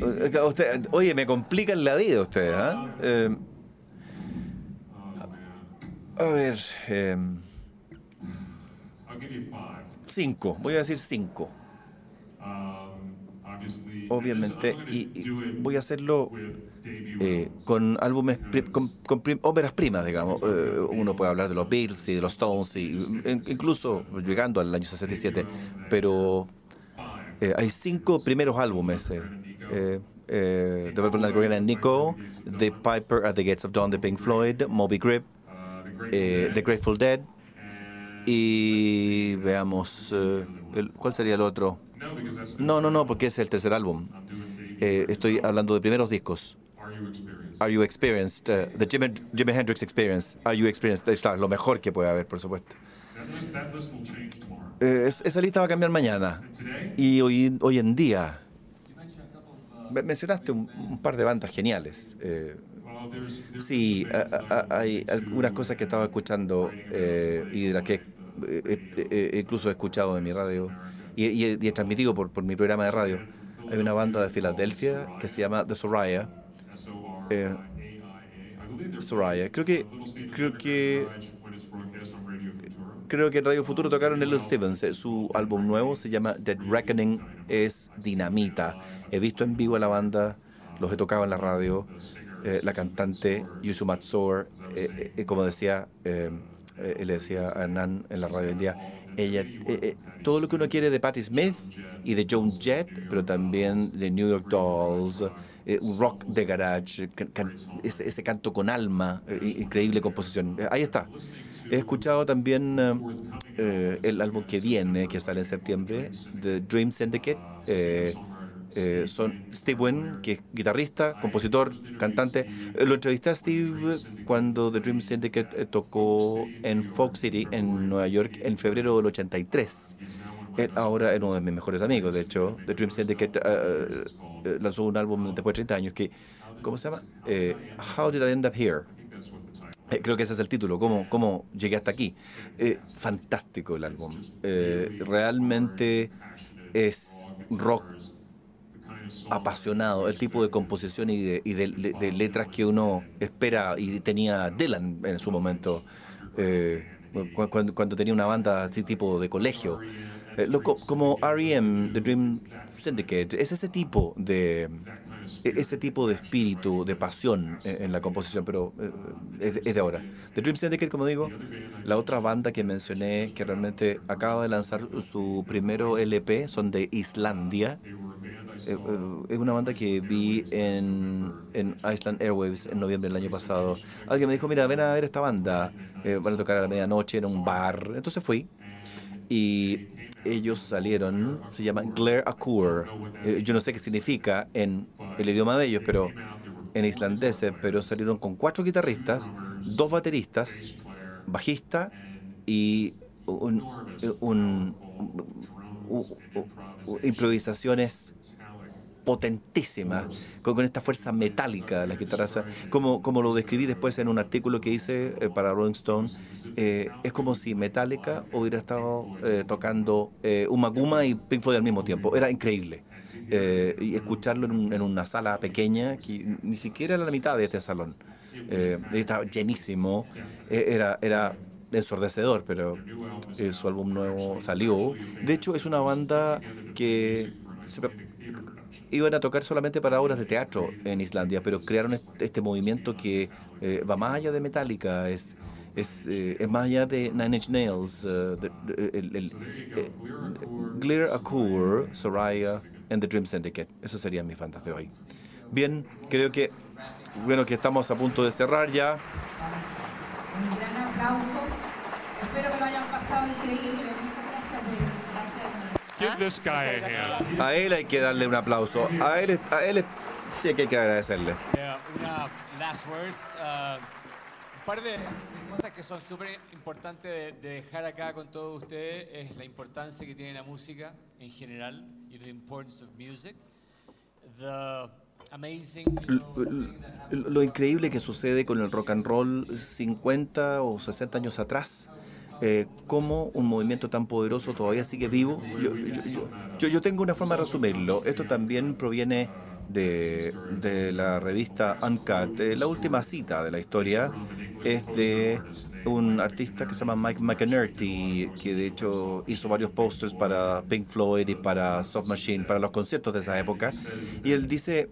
Eh, usted- oye, me complican la vida ustedes, ¿ah? Eh, a ver, eh, cinco, voy a decir cinco. Obviamente, y, y voy a hacerlo eh, con álbumes, con, con prim- óperas primas, digamos. Eh, uno puede hablar de los Beatles y de los Stones, y, in- incluso llegando al año 67, pero eh, hay cinco primeros álbumes. Eh, eh, eh, The Velvet Underground and Nico, The Piper at the Gates of Dawn de Pink Floyd, Moby Grip, eh, The Grateful Dead y veamos, eh, ¿cuál sería el otro? No, no, no, porque es el tercer álbum. Estoy hablando de primeros discos. Are You Experienced? eh, the Jimi, Jimi Hendrix Experience. Are You Experienced? Está lo mejor que puede haber, por supuesto. Eh, es- esa lista va a cambiar mañana. Y hoy, hoy en día, me- mencionaste un, un par de bandas geniales. eh, sí, a- a- hay algunas cosas que estaba escuchando eh, y de las que eh, eh, eh, incluso he escuchado en mi radio y, y he, y he transmitido por, por mi programa de radio. Hay una banda de Filadelfia que se llama The Soraya. Soraya. Creo que, creo que Creo que en Radio Futuro tocaron Little Stevens. eh, Su álbum nuevo se llama Dead Reckoning. Es dinamita. He visto en vivo a la banda, los he tocado en la radio. eh, la cantante Yusu Matsur, eh, como decía, le decía a Hernán en la radio hoy en día, ella, todo lo que uno quiere de Patti Smith y de Joan Jett, pero también de New York Dolls, un rock de garage, can- ese, ese canto con alma, increíble composición. Ahí está. He escuchado también eh, el álbum que viene, que sale en septiembre, The Dream Syndicate. Eh, eh, son Steve Wynn, que es guitarrista, compositor, cantante. Lo entrevisté a Steve cuando The Dream Syndicate tocó en Folk City, en Nueva York, en febrero del 83. Él ahora es uno de mis mejores amigos, de hecho. The Dream Syndicate lanzó un álbum después de 30 años que, ¿cómo se llama? Eh, How Did I End Up Here? Eh, creo que ese es el título, ¿cómo, cómo llegué hasta aquí? Eh, fantástico el álbum. Eh, realmente es rock apasionado, el tipo de composición y de, letras que uno espera y tenía Dylan en su momento, cu- cuando, cuando tenía una banda así tipo de colegio. Como R.E.M., The Dream Syndicate, es ese tipo de e- ese tipo de espíritu, de pasión en, en la composición, pero eh, es, de- ahora. The Dream Syndicate, como digo, la otra banda que mencioné que realmente acaba de lanzar su primero LP, son de Islandia. Eh, eh, es una banda que vi en, en Iceland Airwaves en noviembre del año pasado. Alguien me dijo, mira, ven a ver esta banda. Eh, van a tocar a la medianoche en un bar. Entonces fui. Y ellos salieron, se llaman Glare Akur. Eh, yo no sé qué significa en el idioma de ellos, pero en islandés, eh, pero salieron con cuatro guitarristas, dos bateristas, bajista y un, un- un- u- u- improvisaciones potentísimas, con, esta fuerza metálica de las guitarras. Como, como lo describí después en un artículo que hice eh, para Rolling Stone, eh, es como si Metallica hubiera estado eh, tocando Uma Guma y Pink Floyd al mismo tiempo. Era increíble. Y escucharlo en, un- en una sala pequeña, que ni siquiera era la mitad de este salón. Estaba llenísimo. Era, era ensordecedor, pero su álbum nuevo salió. De hecho, es una banda que se iban a tocar solamente para obras de teatro en Islandia, pero crearon este, movimiento que eh, va más allá de Metallica, es, es, eh, es más allá de Nine Inch Nails, eh, de- eh, Akur, Soraya and the Dream Syndicate. Esas serían mis bandas de hoy. Bien, creo que, bueno, que estamos a punto de cerrar ya. Un gran aplauso. Espero que lo hayan pasado increíble. Muchas gracias, David. Gracias. Give this guy a hand. A él hay que darle un aplauso. A él, a él sí que hay que agradecerle. Una last words. uh, un par de cosas que son súper importantes de, de dejar acá con todos ustedes es la importancia que tiene la música en general y the importance of music. The amazing you know, thing that Lo lo increíble que sucede con el rock and roll 50 o 60 años atrás, eh, cómo un movimiento tan poderoso todavía sigue vivo. Yo, yo- tengo una forma de resumirlo. Esto también proviene de, de la revista Uncut. Eh, la última cita de la historia es de un artista que se llama Mike McInerney, que de hecho hizo varios posters para Pink Floyd y para Soft Machine, para los conciertos de esa época. Y él dice,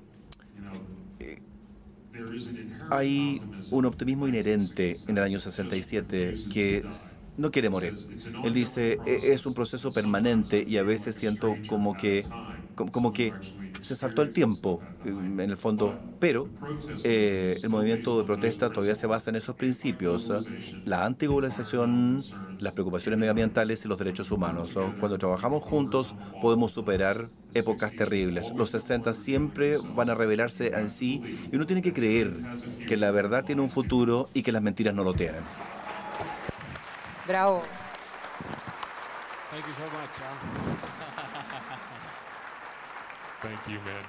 hay un optimismo inherente en el año 67 que no quiere morir. Él dice, "E- es un proceso permanente y a veces siento como que, como, que se saltó el tiempo, em, en el fondo, pero eh, el movimiento de protesta todavía se basa en esos principios, ¿eh? la antiglobalización, las preocupaciones medioambientales y los derechos humanos. ¿no? Cuando trabajamos juntos podemos superar épocas terribles. Los 60 siempre van a revelarse en sí y uno tiene que creer que la verdad tiene un futuro y que las mentiras no lo tienen. Bravo. Thank you so much. huh? [LAUGHS] Thank you, man.